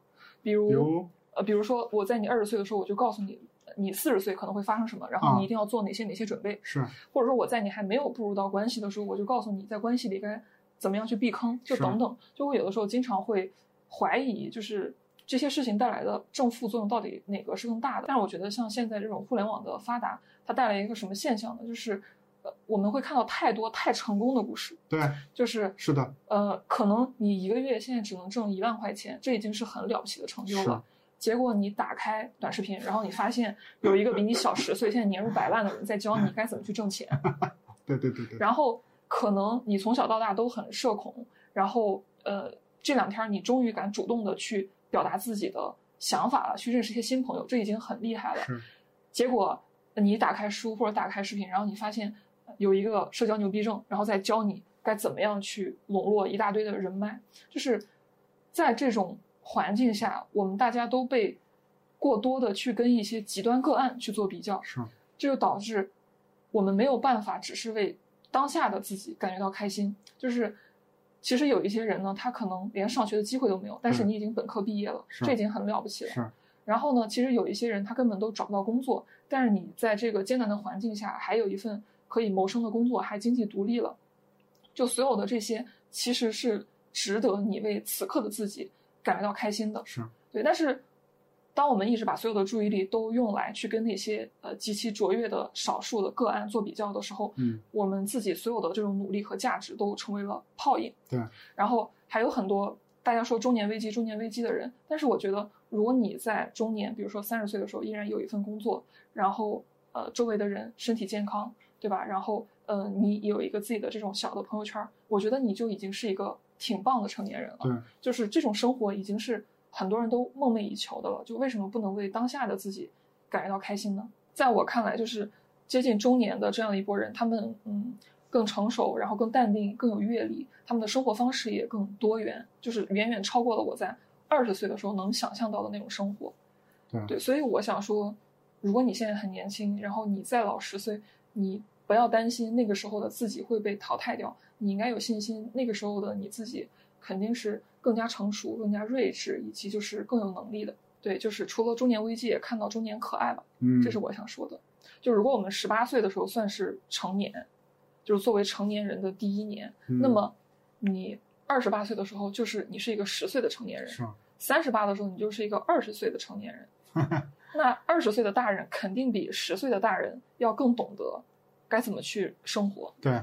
比如比如呃，比如说我在你二十岁的时候，我就告诉你，你四十岁可能会发生什么，然后啊你一定要做哪些哪些准备，是或者说我在你还没有步入到关系的时候，我就告诉你在关系里该怎么样去避坑，就等等，就会有的时候经常会怀疑，就是这些事情带来的正副作用到底哪个是更大的？但是我觉得像现在这种互联网的发达，它带来一个什么现象呢？就是呃我们会看到太多太成功的故事，对，就是是的，呃，可能你一个月现在只能挣一万块钱，这已经是很了不起的成就是了。结果你打开短视频，然后你发现有一个比你小十岁、现在年入百万的人在教你该怎么去挣钱。对对对对，然后可能你从小到大都很社恐，然后呃这两天你终于敢主动的去表达自己的想法了，去认识一些新朋友，这已经很厉害了。是，结果你打开书或者打开视频，然后你发现有一个社交牛逼症，然后再教你该怎么样去笼络一大堆的人脉，就是在这种环境下，我们大家都被过多的去跟一些极端个案去做比较，是，这就导致我们没有办法只是为当下的自己感觉到开心。就是其实有一些人呢，他可能连上学的机会都没有，但是你已经本科毕业了，是这已经很了不起了。是，然后呢，其实有一些人他根本都找不到工作，但是你在这个艰难的环境下，还有一份可以谋生的工作，还经济独立了，就所有的这些其实是值得你为此刻的自己感觉到开心的。是，对，但是当我们一直把所有的注意力都用来去跟那些呃极其卓越的少数的个案做比较的时候，嗯，我们自己所有的这种努力和价值都成为了泡影。对，然后还有很多大家说中年危机、中年危机的人，但是我觉得，如果你在中年，比如说三十岁的时候依然有一份工作，然后呃周围的人身体健康，对吧？然后呃你有一个自己的这种小的朋友圈，我觉得你就已经是一个挺棒的成年人了。对，就是这种生活已经是很多人都梦寐以求的了。就为什么不能为当下的自己感觉到开心呢？在我看来，就是接近中年的这样一波人，他们嗯更成熟，然后更淡定，更有阅历，他们的生活方式也更多元，就是远远超过了我在二十岁的时候能想象到的那种生活。对对，所以我想说，如果你现在很年轻，然后你再老十岁，你不要担心那个时候的自己会被淘汰掉，你应该有信心，那个时候的你自己肯定是更加成熟、更加睿智，以及就是更有能力的。对，就是除了中年危机，也看到中年可爱吧，嗯，这是我想说的。就如果我们十八岁的时候算是成年，就是作为成年人的第一年，嗯那么你二十八岁的时候，就是你是一个十岁的成年人。是，三十八的时候，你就是一个二十岁的成年人。那二十岁的大人肯定比十岁的大人要更懂得该怎么去生活。对，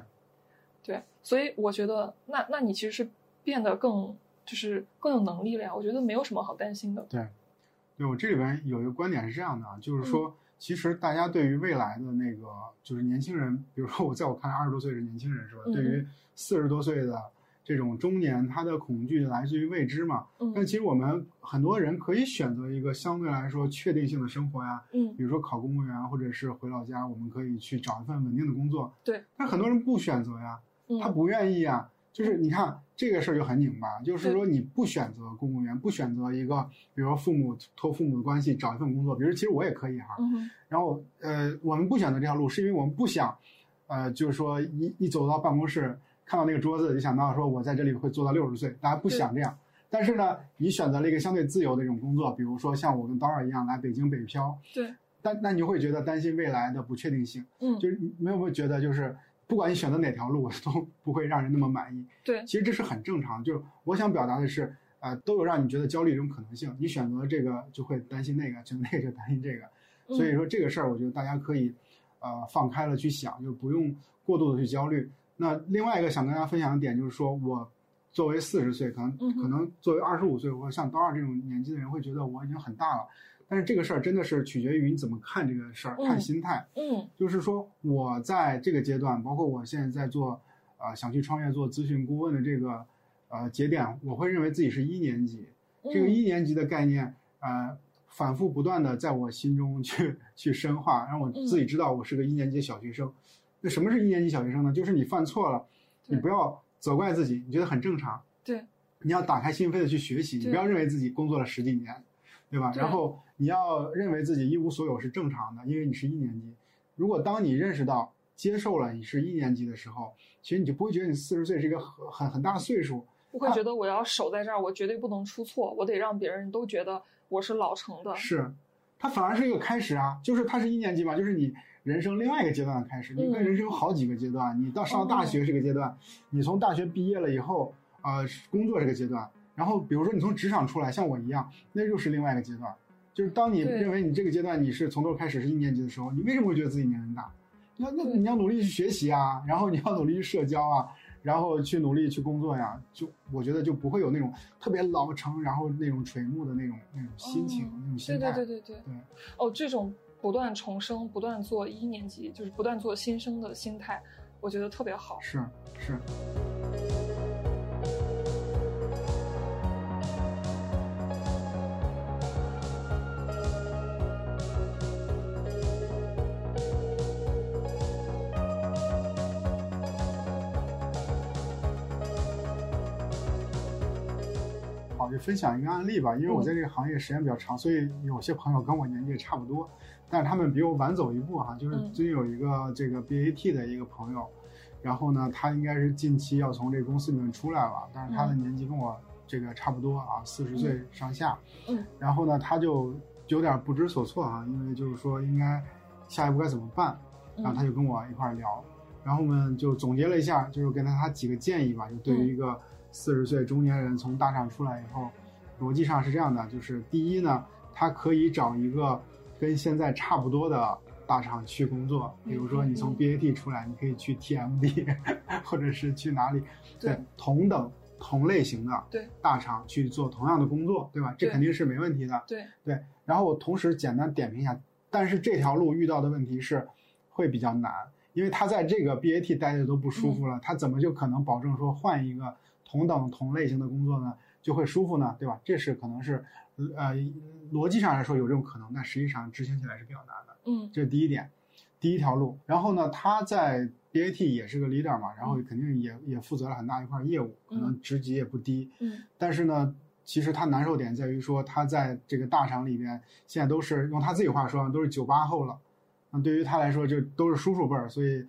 对，所以我觉得，那那你其实是变得更就是更有能力了呀。我觉得没有什么好担心的。对，对我这里边有一个观点是这样的啊，就是说，其实大家对于未来的那个，就是年轻人，比如说我在我看来，二十多岁的年轻人是吧？嗯对于四十多岁的这种中年，他的恐惧来自于未知嘛。但嗯其实我们很多人可以选择一个相对来说确定性的生活呀，嗯比如说考公务员，或者是回老家，我们可以去找一份稳定的工作。对，但很多人不选择呀，嗯，他不愿意啊。就是你看这个事儿就很拧巴，就是说你不选择公务员，不选择一个，比如说父母托父母的关系找一份工作，比如其实我也可以哈。然后呃，我们不选择这条路，是因为我们不想，呃，就是说一一走到办公室看到那个桌子，就想到说我在这里会做到六十岁，大家不想这样。但是呢，你选择了一个相对自由的一种工作，比如说像我跟刀儿一样来北京北漂，对，但那你会觉得担心未来的不确定性，嗯就是你没有没有觉得就是不管你选择哪条路都不会让人那么满意。对其实这是很正常。就是我想表达的是，呃，都有让你觉得焦虑的一种可能性。你选择这个就会担心那个，选择那个就担心这个。所以嗯说这个事儿，我觉得大家可以，呃，放开了去想，就不用过度的去焦虑。那另外一个想跟大家分享的点就是说，我作为四十岁，可能可能作为二十五岁或者像刀二这种年纪的人，会觉得我已经很大了。但是这个事儿真的是取决于你怎么看这个事儿，看嗯心态。嗯就是说我在这个阶段，包括我现在在做，呃，想去创业做咨询顾问的这个，呃，节点，我会认为自己是一年级。这个嗯一年级的概念，呃，反复不断的在我心中去去深化，让我自己知道我是个一年级小学生。那什么是一年级小学生呢？就是你犯错了，你不要责怪自己，你觉得很正常。对，你要打开心扉的去学习，你不要认为自己工作了十几年，对吧？对然后你要认为自己一无所有是正常的，因为你是一年级。如果当你认识到、接受了你是一年级的时候，其实你就不会觉得你四十岁是一个很很很大的岁数。不会觉得我要守在这儿，我绝对不能出错，我得让别人都觉得我是老成的。是，它反而是一个开始啊，就是它是一年级嘛，就是你人生另外一个阶段的开始。你跟嗯人生有好几个阶段，你到上大学是个阶段，你从大学毕业了以后，呃，工作是个阶段，然后比如说你从职场出来，像我一样，那又是另外一个阶段。就是当你认为你这个阶段你是从头开始是一年级的时候，你为什么会觉得自己年龄大？那那你要努力去学习啊，然后你要努力去社交啊，然后去努力去工作呀，就我觉得就不会有那种特别老成，然后那种垂暮的那种那种心情、哦那种心对态。对对对对。对哦，这种不断重生、不断做一年级，就是不断做新生的心态，我觉得特别好。是是。好，分享一个案例吧，因为我在这个行业时间比较长，所以有些朋友跟我年纪也差不多，但是他们比我晚走一步哈。就是嗯。最近有一个这个 BAT 的一个朋友，然后呢，他应该是近期要从这个公司里面出来了，但是他的嗯。年纪跟我这个差不多啊，四十岁上下。嗯，然后呢，他就有点不知所措哈，因为就是说应该下一步该怎么办，然后他就跟我一块儿聊，然后我们就总结了一下，就是给了他几个建议吧，就对于一个四十岁中年人从大厂出来以后，逻辑上是这样的，就是第一呢，他可以找一个跟现在差不多的大厂去工作，比如说你从嗯 BAT 出来，你可以去 TMD，或者是去哪里，对在同等同类型的对大厂去做同样的工作，对吧？这肯定是没问题的。对，对，然后我同时简单点评一下，但是这条路遇到的问题是会比较难，因为他在这个 BAT 待着都不舒服了，他怎么就可能保证说换一个同等同类型的工作呢就会舒服呢？对吧？这是可能是呃逻辑上来说有这种可能，但实际上执行起来是比较难的。嗯这是第一点，第一条路。然后呢，他在 BAT 也是个 leader 嘛，然后肯定也也负责了很大一块业务，可能职级也不低。嗯但是呢，其实他难受点在于说，他在这个大厂里边，现在都是用他自己话说，都是九八后了。那对于他来说，就都是叔叔辈儿，所以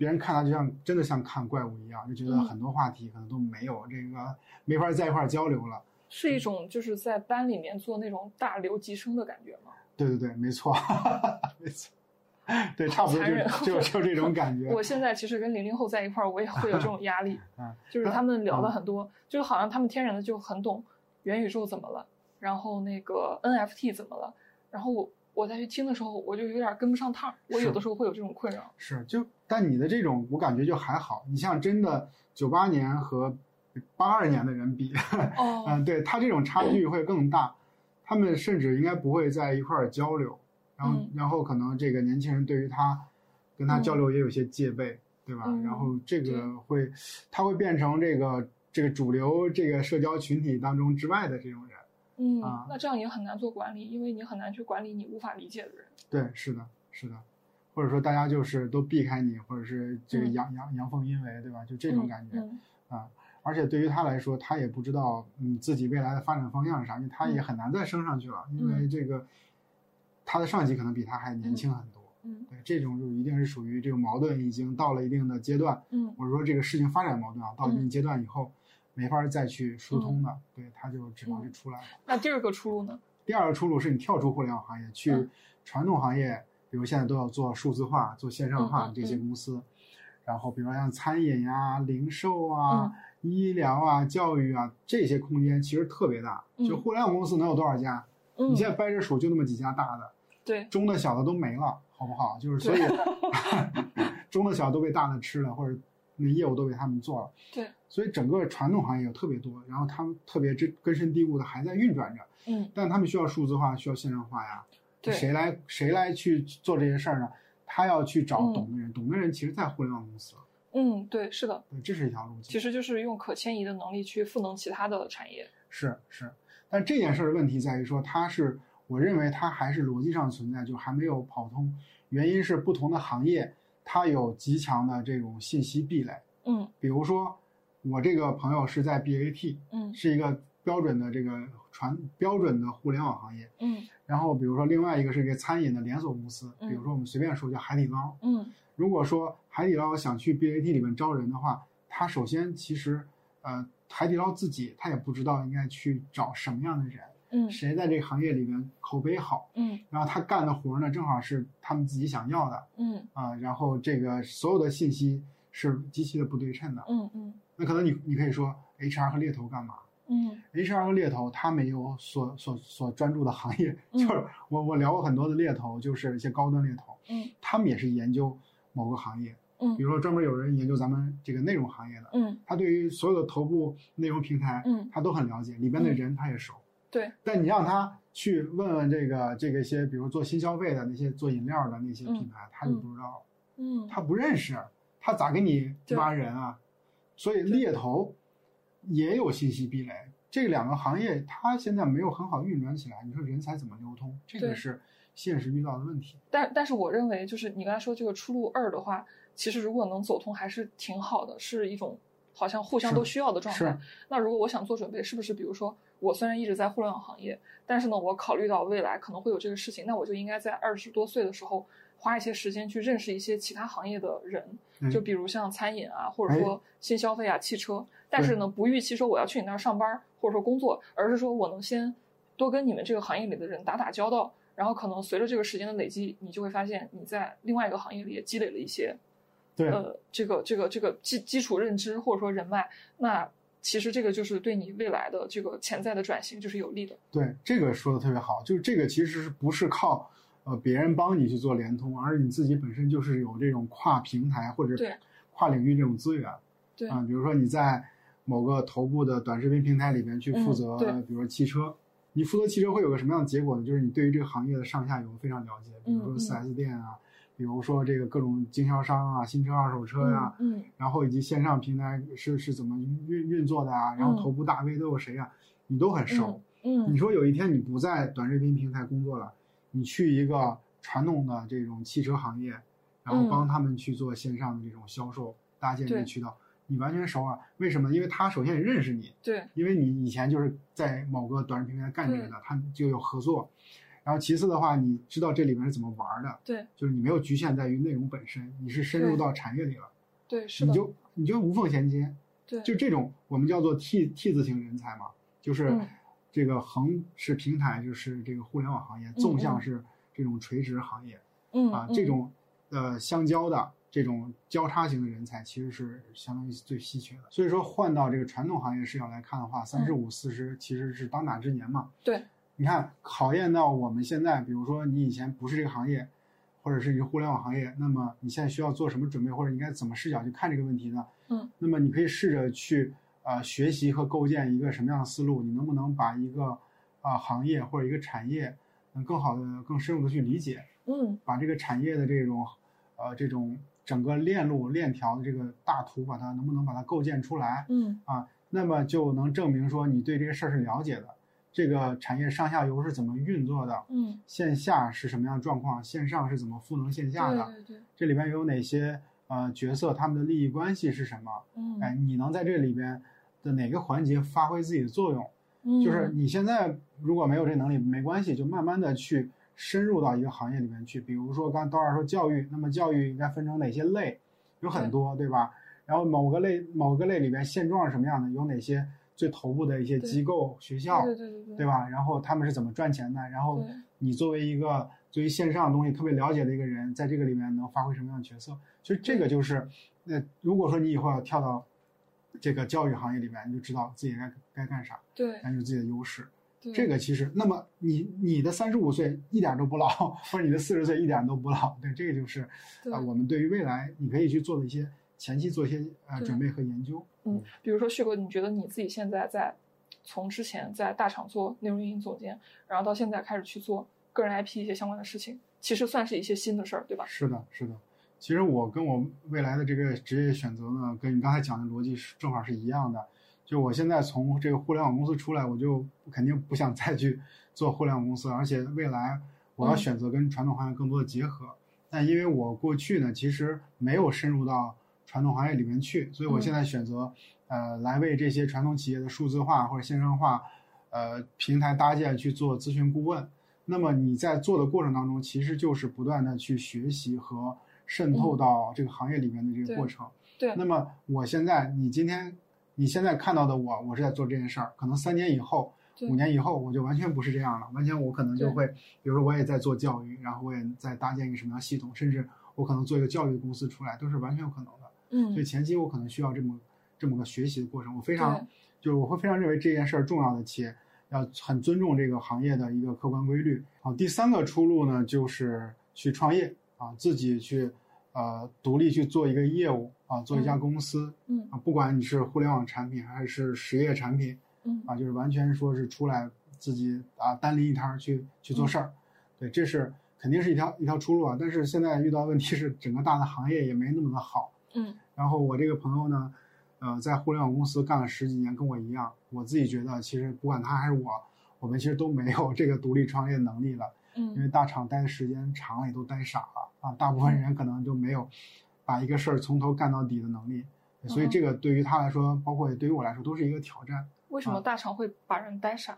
别人看他就像真的像看怪物一样，就觉得嗯很多话题可能都没有这个没法在一块儿交流了。是一种就是在班里面做那种大留级生的感觉吗？对对对，没错，没错，对，差不多就就就这种感觉。我现在其实跟零零后在一块儿，我也会有这种压力嗯，就是他们聊了很多，就是好像他们天然的就很懂元宇宙怎么了，然后那个 NFT 怎么了，然后我我再去听的时候，我就有点跟不上趟儿，我有的时候会有这种困扰。是，就但你的这种，我感觉就还好。你像真的九八年和八二年的人比，哦，嗯，对他这种差距会更大，他们甚至应该不会在一块儿交流，然后、嗯然后可能这个年轻人对于他跟他交流也有些戒备，对吧？嗯然后这个会，他会变成这个这个主流这个社交群体当中之外的这种人。嗯啊，那这样也很难做管理，因为你很难去管理你无法理解的人。对，是的，是的，或者说大家就是都避开你，或者是这个嗯阳阳阳奉阴违，对吧？就这种感觉。嗯啊，而且对于他来说，他也不知道嗯自己未来的发展方向是啥，因为他也嗯很难再升上去了，因为这个他的上级可能比他还年轻很多。嗯对，这种就一定是属于这个矛盾已经到了一定的阶段，嗯或者说这个事情发展矛盾啊，到一定阶段以后，没法再去疏通的，对，他就只能嗯是出来了。那第二个出路呢？第二个出路是你跳出互联网行业，去嗯传统行业，比如现在都要做数字化、做线上化这些嗯公司，然后比如说像餐饮呀、零售啊、嗯医疗啊、教育啊这些空间其实特别大。嗯就互联网公司能有多少家？嗯你，现在掰着数就那么几家大的，对，中的小的都没了，好不好？就是所以 中的小都被大的吃了，或者那业务都给他们做了。对，所以整个传统行业有特别多，然后他们特别根根深蒂固的还在运转着。嗯但他们需要数字化，需要线上化呀。对谁来谁来去做这些事儿呢？他要去找嗯懂的人，懂的人其实在互联网公司，嗯，对，是的，对，这是一条路径。其实就是用可迁移的能力去赋能其他的产业。是是，但这件事儿的问题在于说，它是我认为它还是逻辑上存在，就还没有跑通。原因是不同的行业它有极强的这种信息壁垒。嗯比如说，我这个朋友是在 BAT，嗯是一个标准的这个传标准的互联网行业。嗯然后比如说另外一个是一个餐饮的连锁公司，嗯比如说我们随便说叫海底捞。嗯如果说海底捞想去 BAT 里面招人的话，他首先其实呃海底捞自己他也不知道应该去找什么样的人，嗯。谁在这个行业里面口碑好，嗯。然后他干的活呢正好是他们自己想要的嗯。啊、然后这个所有的信息是极其的不对称的。嗯嗯。那可能你你可以说 HR 和猎头干嘛？嗯。HR 和猎头，他没有所所所专注的行业，嗯。就是我我聊过很多的猎头，就是一些高端猎头，嗯。他们也是研究某个行业，嗯。比如说专门有人研究咱们这个内容行业的，嗯。他对于所有的头部内容平台，嗯。他都很了解，里边的嗯。人他也熟。对，但你让他去问问这个这个一些，比如做新消费的那些做饮料的那些品牌，他就不知道，嗯他不认识，他咋给你对挖人啊？所以猎头也有信息壁垒，这两个行业它现在没有很好运转起来，你说人才怎么流通？这个是现实遇到的问题。但但是我认为，就是你刚才说这个出路二的话，其实如果能走通，还是挺好的，是一种好像互相都需要的状态。那如果我想做准备，是不是比如说我虽然一直在互联网行业，但是呢，我考虑到未来可能会有这个事情，那我就应该在二十多岁的时候花一些时间去认识一些其他行业的人，嗯就比如像餐饮啊，或者哎说新消费啊、汽车。但是呢，不预期说我要去你那儿上班或者说工作，而是说我能先多跟你们这个行业里的人打打交道，然后可能随着这个时间的累积，你就会发现你在另外一个行业里也积累了一些对，呃这个这个这个基基础认知或者说人脉，那其实这个就是对你未来的这个潜在的转型就是有利的。对，这个说的特别好，就是这个其实是不是靠呃别人帮你去做联通，而是你自己本身就是有这种跨平台或者对跨领域这种资源对，啊、比如说你在某个头部的短视频平台里边去负嗯责，对比如说汽车，你负责汽车会有个什么样的结果呢？就是你对于这个行业的上下游非常了解，比如说嗯嗯 4S 店啊，比如说这个各种经销商啊，新车、二手车呀、嗯然后以及线上平台是是怎么运运作的啊，然后嗯头部大 V 都有谁啊，你都很熟。嗯嗯你说有一天你不在短视频平台工作了，你去一个传统的这种汽车行业，然后嗯帮他们去做线上的这种销售，搭建这个渠道，你完全熟啊。为什么？因为他首先也认识你，对因为你以前就是在某个短视频平台干这个的，他就有合作。然后其次的话，你知道这里面是怎么玩的，对就是你没有局限在于内容本身，你是深入到产业里了，对是的，你就你就无缝衔接。对就这种我们叫做 T T 字型人才嘛，就是嗯这个横是平台，就是这个互联网行业；纵向是这种垂直行业啊。嗯嗯这种呃相交的这种交叉型的人才，其实是相当于最稀缺的。所以说，换到这个传统行业视角来看的话，三十五、四十其实是当打之年嘛。对你看，考验到我们现在，比如说你以前不是这个行业，或者是一个互联网行业，那么你现在需要做什么准备，或者应该怎么视角去看这个问题呢？嗯，那么你可以试着去呃学习和构建一个什么样的思路，你能不能把一个啊、行业或者一个产业，能更好的、更深入的去理解，嗯把这个产业的这种呃这种整个链路链条的这个大图，把它能不能把它构建出来？嗯啊，那么就能证明说你对这个事儿是了解的，这个产业上下游是怎么运作的，嗯线下是什么样的状况，线上是怎么赋能线下的，对对对这里边有哪些呃角色，他们的利益关系是什么？嗯哎，你能在这里边的哪个环节发挥自己的作用？嗯就是你现在如果没有这能力，没关系，就慢慢的去深入到一个行业里面去。比如说刚才刀儿说教育，那么教育应该分成哪些类？有很多，对吧？然后某个类某个类里边现状是什么样的？有哪些最头部的一些机构、学校，对对对对对吧？然后他们是怎么赚钱的？然后你作为一个对于线上的东西特别了解的一个人，在这个里面能发挥什么样的角色？其实这个就是，那，如果说你以后要跳到这个教育行业里面，你就知道自己该该干啥，对那就是自己的优势。对这个其实，那么你你的三十五岁一点都不老，或者你的四十岁一点都不老，对，这个就是对啊、我们对于未来你可以去做的一些前期做一些呃准备和研究。嗯，比如说旭哥，你觉得你自己现在在从之前在大厂做内容运营总监，然后到现在开始去做个人 IP 一些相关的事情，其实算是一些新的事儿，对吧？是的，是的。其实我跟我未来的这个职业选择呢，跟你刚才讲的逻辑是正好是一样的。就我现在从这个互联网公司出来，我就肯定不想再去 做互联网公司，而且未来我要嗯选择跟传统行业更多的结合。但因为我过去呢，其实没有深入到传统行业里面去，所以我嗯现在选择、呃来为这些传统企业的数字化或者线上化呃平台搭建去做咨询顾问。那么你在做的过程当中，其实就是不断的去学习和渗透嗯到这个行业里面的这个过程。对那么我现在，你今天你现在看到的我，我是在做这件事儿，可能三年以后、五年以后，我就完全不是这样了，完全我可能就会，比如说我也在做教育，然后我也在搭建一个什么样系统，甚至我可能做一个教育公司出来，都是完全有可能的。嗯所以前期我可能需要这么这么个学习的过程，我非常就是我会非常认为这件事儿重要的且要很尊重这个行业的一个客观规律。好，第三个出路呢，就是去创业啊，自己去呃独立去做一个业务啊，做一家公司嗯啊，不管你是互联网产品还是实业产品嗯啊，就是完全说是出来自己啊单拎一摊儿去去做事儿，对，这是肯定是一条一条出路啊。但是现在遇到问题是整个大的行业也没那么的好。嗯然后我这个朋友呢，呃，在互联网公司干了十几年，跟我一样。我自己觉得，其实不管他还是我，我们其实都没有这个独立创业能力了。嗯因为嗯大厂待的时间长了，也都待傻了啊。大部分人可能就没有把一个事儿从头干到底的能力。所以这个对于他来说，包括对于我来说，都是一个挑战。为什么大厂会把人待傻？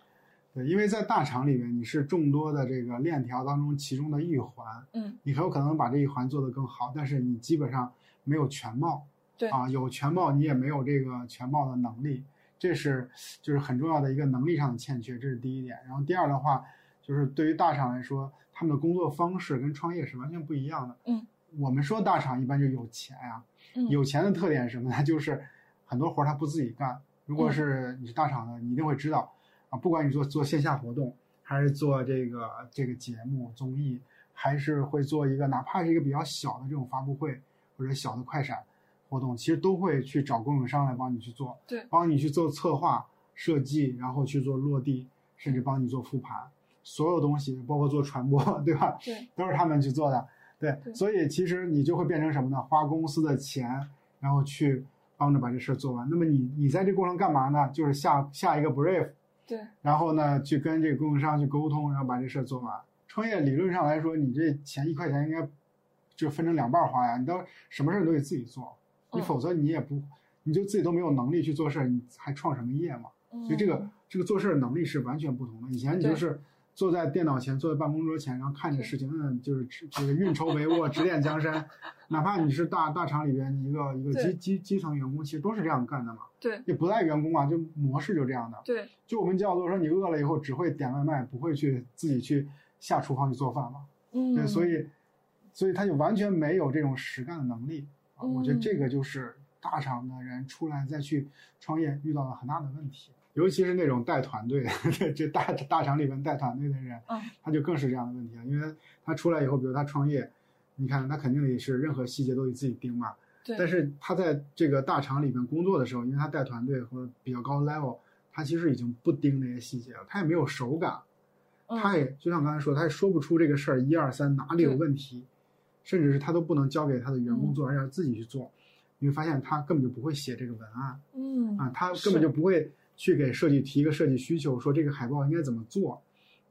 对，因为在大厂里面，你是众多的这个链条当中其中的一环，嗯你很有可能把这一环做得更好，但是你基本上没有全貌。对啊，有全貌你也没有这个全貌的能力，这是就是很重要的一个能力上的欠缺，这是第一点。然后第二的话，就是对于大厂来说，他们的工作方式跟创业是完全不一样的。嗯，我们说大厂一般就有钱呀、嗯有钱的特点是什么呢？就是很多活儿他不自己干。如果嗯是你是大厂的，你一定会知道啊，不管你做做线下活动，还是做这个这个节目综艺，还是会做一个哪怕是一个比较小的这种发布会或者小的快闪活动，其实都会去找供应商来帮你去做，对帮你去做策划设计，然后去做落地，甚至帮你做复盘，所有东西包括做传播，对吧？对都是他们去做的。对，对所以其实你就会变成什么呢？花公司的钱，然后去帮着把这事儿做完。那么你你在这过程干嘛呢？就是下下一个 brief，对然后呢去跟这个供应商去沟通，然后把这事儿做完。创业理论上来说，你这钱一块钱应该就分成两半儿花呀。你都什么事儿都得自己做，你嗯否则你也不，你就自己都没有能力去做事儿，你还创什么业嘛？所以这个嗯这个做事儿能力是完全不同的。以前你就是坐在电脑前，坐在办公桌前，然后看着对事情，嗯，就是这个运筹帷幄，指点江山。哪怕你是大大厂里边一个一个基基基层员工，其实都是这样干的嘛。对也不赖员工啊，就模式就这样的。对就我们叫做说，你饿了以后只会点外卖，不会去自己去下厨房去做饭嘛。嗯对，所以所以他就完全没有这种实干的能力。啊我觉得这个就是大厂的人出来再去创业遇到了很大的问题，尤其是那种带团队，这大大厂里面带团队的人，嗯他就更是这样的问题了。因为他出来以后，比如他创业，你看他肯定也是任何细节都得自己盯嘛。对但是他在这个大厂里面工作的时候，因为他带团队和比较高的 level，他其实已经不盯那些细节了，他也没有手感。嗯他也就像刚才说，他也说不出这个事儿一二三哪里有问题，甚至是他都不能交给他的员工嗯做，而要自己去做。你会发现他根本就不会写这个文案嗯啊，他根本就不会去给设计提一个设计需求，说这个海报应该怎么做，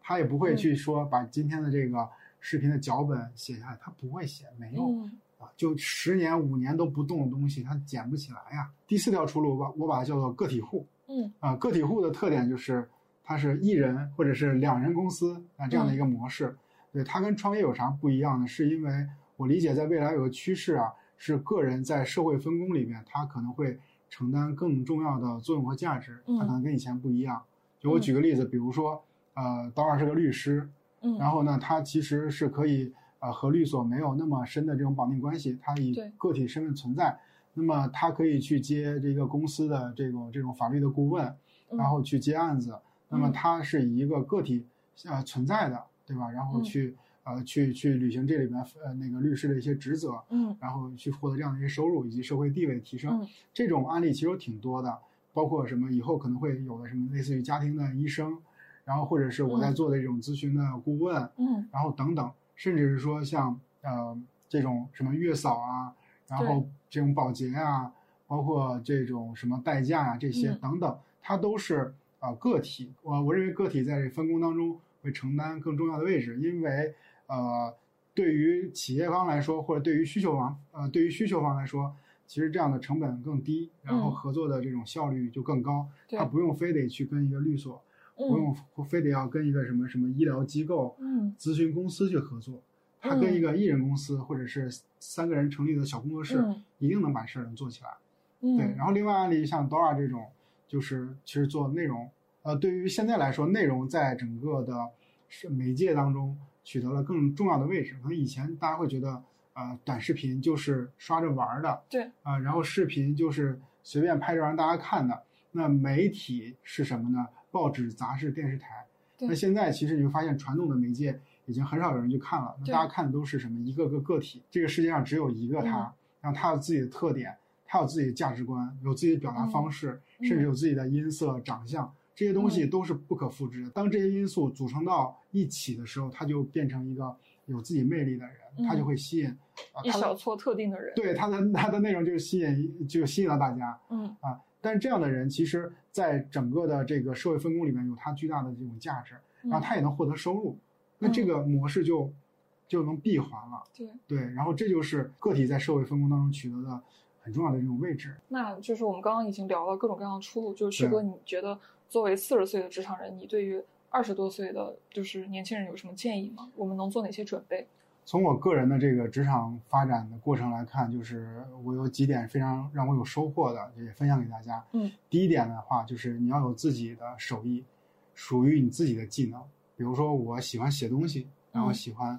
他也不会嗯去说把今天的这个视频的脚本写下来，他不会写，没有。嗯啊，就十年五年都不动的东西，他捡不起来呀。第四条出路，我我把它叫做个体户。嗯啊，个体户的特点就是它是一人或者是两人公司啊这样的一个模式。对它跟创业有啥不一样呢？是因为我理解在未来有个趋势啊，是个人在社会分工里面，他可能会承担更重要的作用和价值，他可能跟以前不一样。就我举个例子，比如说，呃，刀二是个律师，嗯然后呢，他其实是可以呃和律所没有那么深的这种绑定关系，他以个体身份存在，那么他可以去接这个公司的这种这种法律的顾问，嗯然后去接案子，那么嗯他是以一个个体呃存在的，对吧？然后嗯去、呃去去履行这里边呃那个律师的一些职责，嗯。然后去获得这样的一些收入以及社会地位提升。嗯。这种案例其实有挺多的，包括什么以后可能会有的什么类似于家庭的医生，然后或者是我在嗯。做的这种咨询的顾问，嗯。然后等等，甚至是说像呃这种什么月嫂啊，然后这种保洁啊，包括这种什么代驾啊这些嗯。等等，它都是呃个体。我我认为个体在这分工当中会承担更重要的位置，因为呃对于企业方来说，或者对于需求方呃对于需求方来说。其实这样的成本更低，然后嗯合作的这种效率就更高。对他不用非得去跟一个律所，不嗯用非得要跟一个什么什么医疗机构、嗯咨询公司去合作，他跟一个艺人公司或者是三个人成立的小工作室，嗯一定能把事儿能做起来。嗯对，然后另外案例像 Dora 这种，就是其实做内容，呃，对于现在来说，内容在整个的是媒介当中取得了更重要的位置。可能以前大家会觉得，呃，短视频就是刷着玩儿的，对啊、然后视频就是随便拍着让大家看的。那媒体是什么呢？报纸、杂志、电视台。对那现在其实你会发现，传统的媒介已已经很少有人去看了。那大家看的都是什么？一个个个体，这个世界上只有一个他，嗯然后他有自己的特点，他有自己的价值观，有自己的表达方式，嗯甚至有自己的音色、长相，这些东西都是不可复制的。当这些因素组成到一起的时候，他就变成一个有自己魅力的人，嗯他就会吸引一小撮特定的人。对他的他的内容就是吸引就吸引了大家。嗯啊，但是这样的人，其实在整个的这个社会分工里面有他巨大的这种价值，然后嗯他也能获得收入，那这个模式就就能闭环了。对，对，然后这就是个体在社会分工当中取得的很重要的这种位置。那就是我们刚刚已经聊了各种各样的出路，就是旭对哥，你觉得作为四十岁的职场人，你对于二十多岁的就是年轻人有什么建议吗？我们能做哪些准备？从我个人的这个职场发展的过程来看，就是我有几点非常让我有收获的，也分享给大家。嗯，第一点的话，就是你要有自己的手艺，属于你自己的技能。比如说，我喜欢写东西，然后嗯喜欢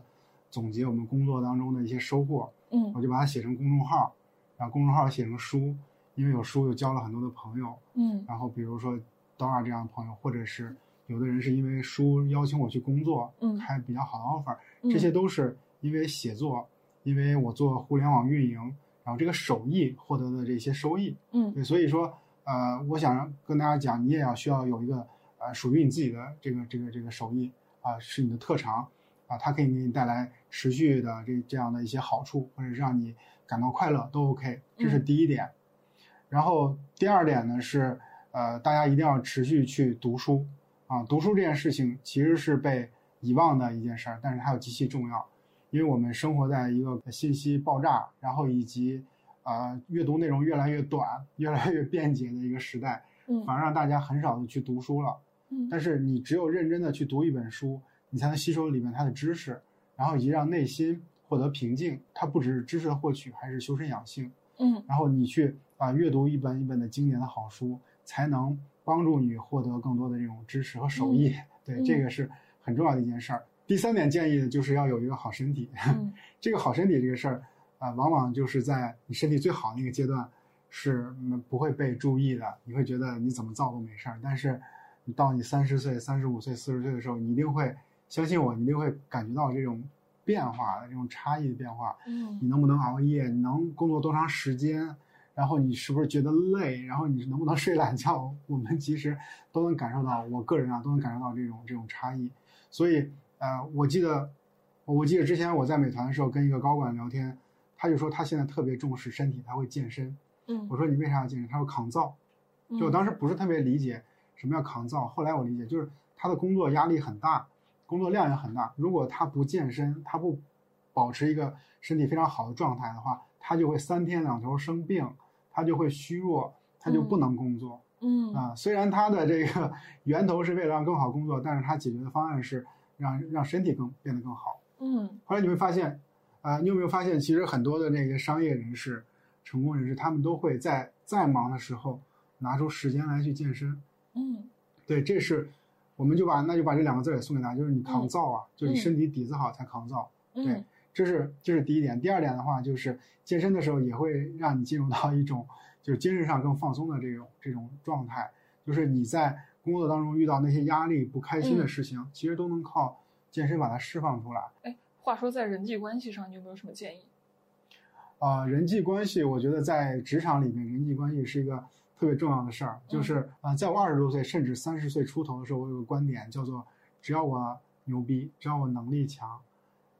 总结我们工作当中的一些收获，嗯我就把它写成公众号，然后公众号写成书，因为有书又交了很多的朋友。嗯然后比如说 Dora 这样的朋友，或者是有的人是因为书邀请我去工作，嗯开比较好的 offer，嗯这些都是因为写作，因为我做互联网运营，然后这个手艺获得的这些收益。嗯对，所以说，呃，我想跟大家讲，你也要需要有一个呃属于你自己的这个这个这个手艺啊、是你的特长啊、它可以给你带来持续的这这样的一些好处，或者是让你感到快乐都 OK，这是嗯第一点。然后第二点呢是，呃，大家一定要持续去读书啊，读书这件事情其实是被遗忘的一件事儿，但是它又极其重要，因为我们生活在一个信息爆炸，然后以及呃阅读内容越来越短、越来越便捷的一个时代，嗯反而让大家很少的去读书了。嗯但是你只有认真的去读一本书，你才能吸收里面它的知识，然后以及让内心获得平静。它不只是知识的获取，还是修身养性。嗯然后你去啊、阅读一本一本的经典的好书，才能帮助你获得更多的这种知识和手艺。对，嗯这个是很重要的一件事儿。第三点建议呢，就是要有一个好身体。嗯 这个好身体这个事儿啊、往往就是在你身体最好那个阶段是嗯不会被注意的，你会觉得你怎么造都没事儿。但是你到你三十岁、三十五岁、四十岁的时候，你一定会相信我，你一定会感觉到这种变化的这种差异的变化。嗯你能不能熬夜？你能工作多长时间？然后你是不是觉得累？然后你能不能睡懒觉？我们其实都能感受到，我个人啊都能感受到这种这种差异。所以呃，我记得我记得之前我在美团的时候跟一个高管聊天，他就说他现在特别重视身体，他会健身。嗯我说你为啥要健身？他说抗造。就我当时不是特别理解什么叫抗造，后来我理解就是他的工作压力很大，工作量也很大。如果他不健身，他不保持一个身体非常好的状态的话，他就会三天两头生病，他就会虚弱，他就不能工作。嗯啊，虽然它的这个 源头是为了让更好工作，但是它解决的方案是让让身体更变得更好。嗯后来你会发现，呃，你有没有发现，其实很多的那个商业人士、成功人士，他们都会在再忙的时候拿出时间来去健身。嗯对，这是我们就把那就把这两个字也送给大家，就是你抗造啊，就是你身体底子好才抗造。对嗯这是这是第一点。第二点的话，就是健身的时候也会让你进入到一种就是精神上更放松的这种这种状态，就是你在工作当中遇到那些压力、不开心的嗯事情，其实都能靠健身把它释放出来。哎，话说在人际关系上，你有没有什么建议？啊、人际关系，我觉得在职场里面，人际关系是一个特别重要的事儿。就是啊、在我二十多岁甚至三十岁出头的时候，我有个观点叫做：只要我牛逼，只要我能力强，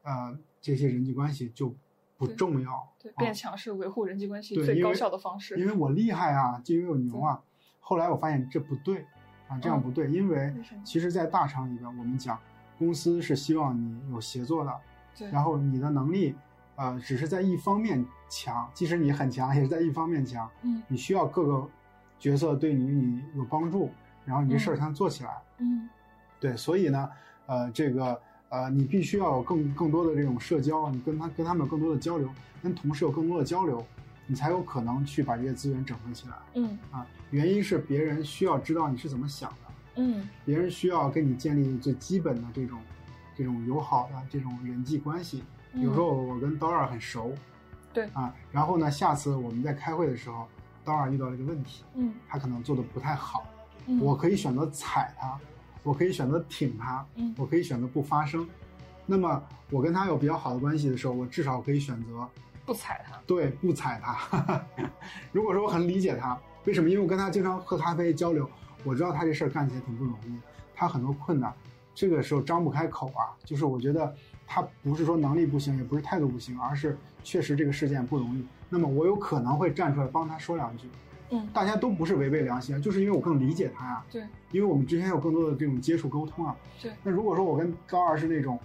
呃，这些人际关系就不重要。变强是维护人际关系最高效的方式。因为我厉害啊，就因为我牛啊。后来我发现这不对啊，这样不对，因为其实，在大厂里边，我们讲公司是希望你有协作的，对，然后你的能力，呃，只是在一方面强，即使你很强，也是在一方面强。嗯你需要各个角色对你你有帮助，然后你这事儿才能做起来。嗯对，所以呢，呃，这个呃，你必须要有更更多的这种社交，你跟他跟他们有更多的交流，跟同事有更多的交流，你才有可能去把这些资源整合起来嗯啊。原因是别人需要知道你是怎么想的，嗯别人需要跟你建立最基本的这种这种友好的这种人际关系。比如说我我跟刀二很熟，嗯对啊，然后呢，下次我们在开会的时候，刀二遇到了一个问题，嗯他可能做的不太好，嗯，我可以选择踩他，我可以选择挺他，嗯我可以选择不发声，那么我跟他有比较好的关系的时候，我至少可以选择不踩他。对不踩他。如果说我很理解他，为什么？因为我跟他经常喝咖啡交流，我知道他这事儿干起来挺不容易，他很多困难，这个时候张不开口啊。就是我觉得他不是说能力不行，也不是态度不行，而是确实这个事件不容易。那么我有可能会站出来帮他说两句。嗯，大家都不是违背良心啊，就是因为我更理解他呀、对因为我们之前有更多的这种接触沟通啊。对那如果说我跟高二是那种，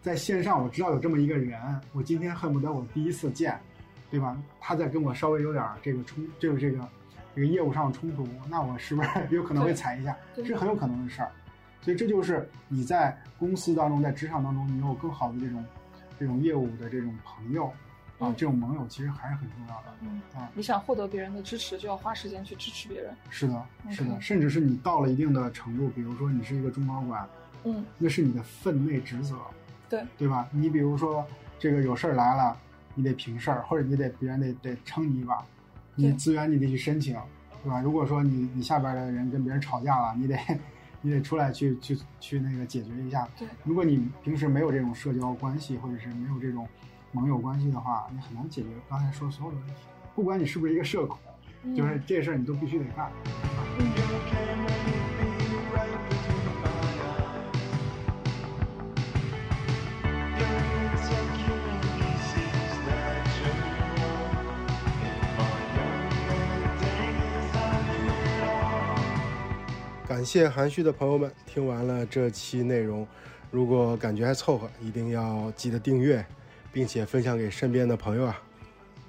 在线上我知道有这么一个人，我今天恨不得我第一次见，对吧？他在跟我稍微有点这个冲，这个这个这个业务上的冲突，那我是不是有可能会踩一下？对这很有可能的事儿。所以这就是你在公司当中，在职场当中，你有更好的这种这种业务的这种朋友啊嗯，这种盟友其实还是很重要的。嗯啊，你想获得别人的支持，就要花时间去支持别人。是的，是的，甚至是你到了一定的程度，比如说你是一个中高管，嗯，那是你的分内职责，对对吧？你比如说这个有事儿来了，你得平事儿，或者你得别人得得撑你一把，你资源你得去申请，对吧？如果说你你下边的人跟别人吵架了，你得你得出来去去去那个解决一下。对，如果你平时没有这种社交关系，或者是没有这种盟友关系的话，你很难解决刚才说的所有的问题。不管你是不是一个社恐，嗯就是这事儿你都必须得干。感谢含蓄的朋友们，听完了这期内容，如果感觉还凑合，一定要记得订阅，并且分享给身边的朋友啊。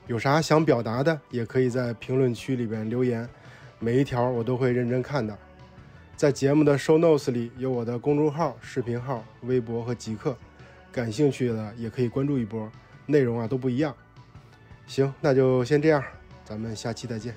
有啥想表达的，也可以在评论区里边留言，每一条我都会认真看的。在节目的 show notes 里有我的公众号、视频号、微博和极客，感兴趣的也可以关注一波，内容啊都不一样。行，那就先这样，咱们下期再见。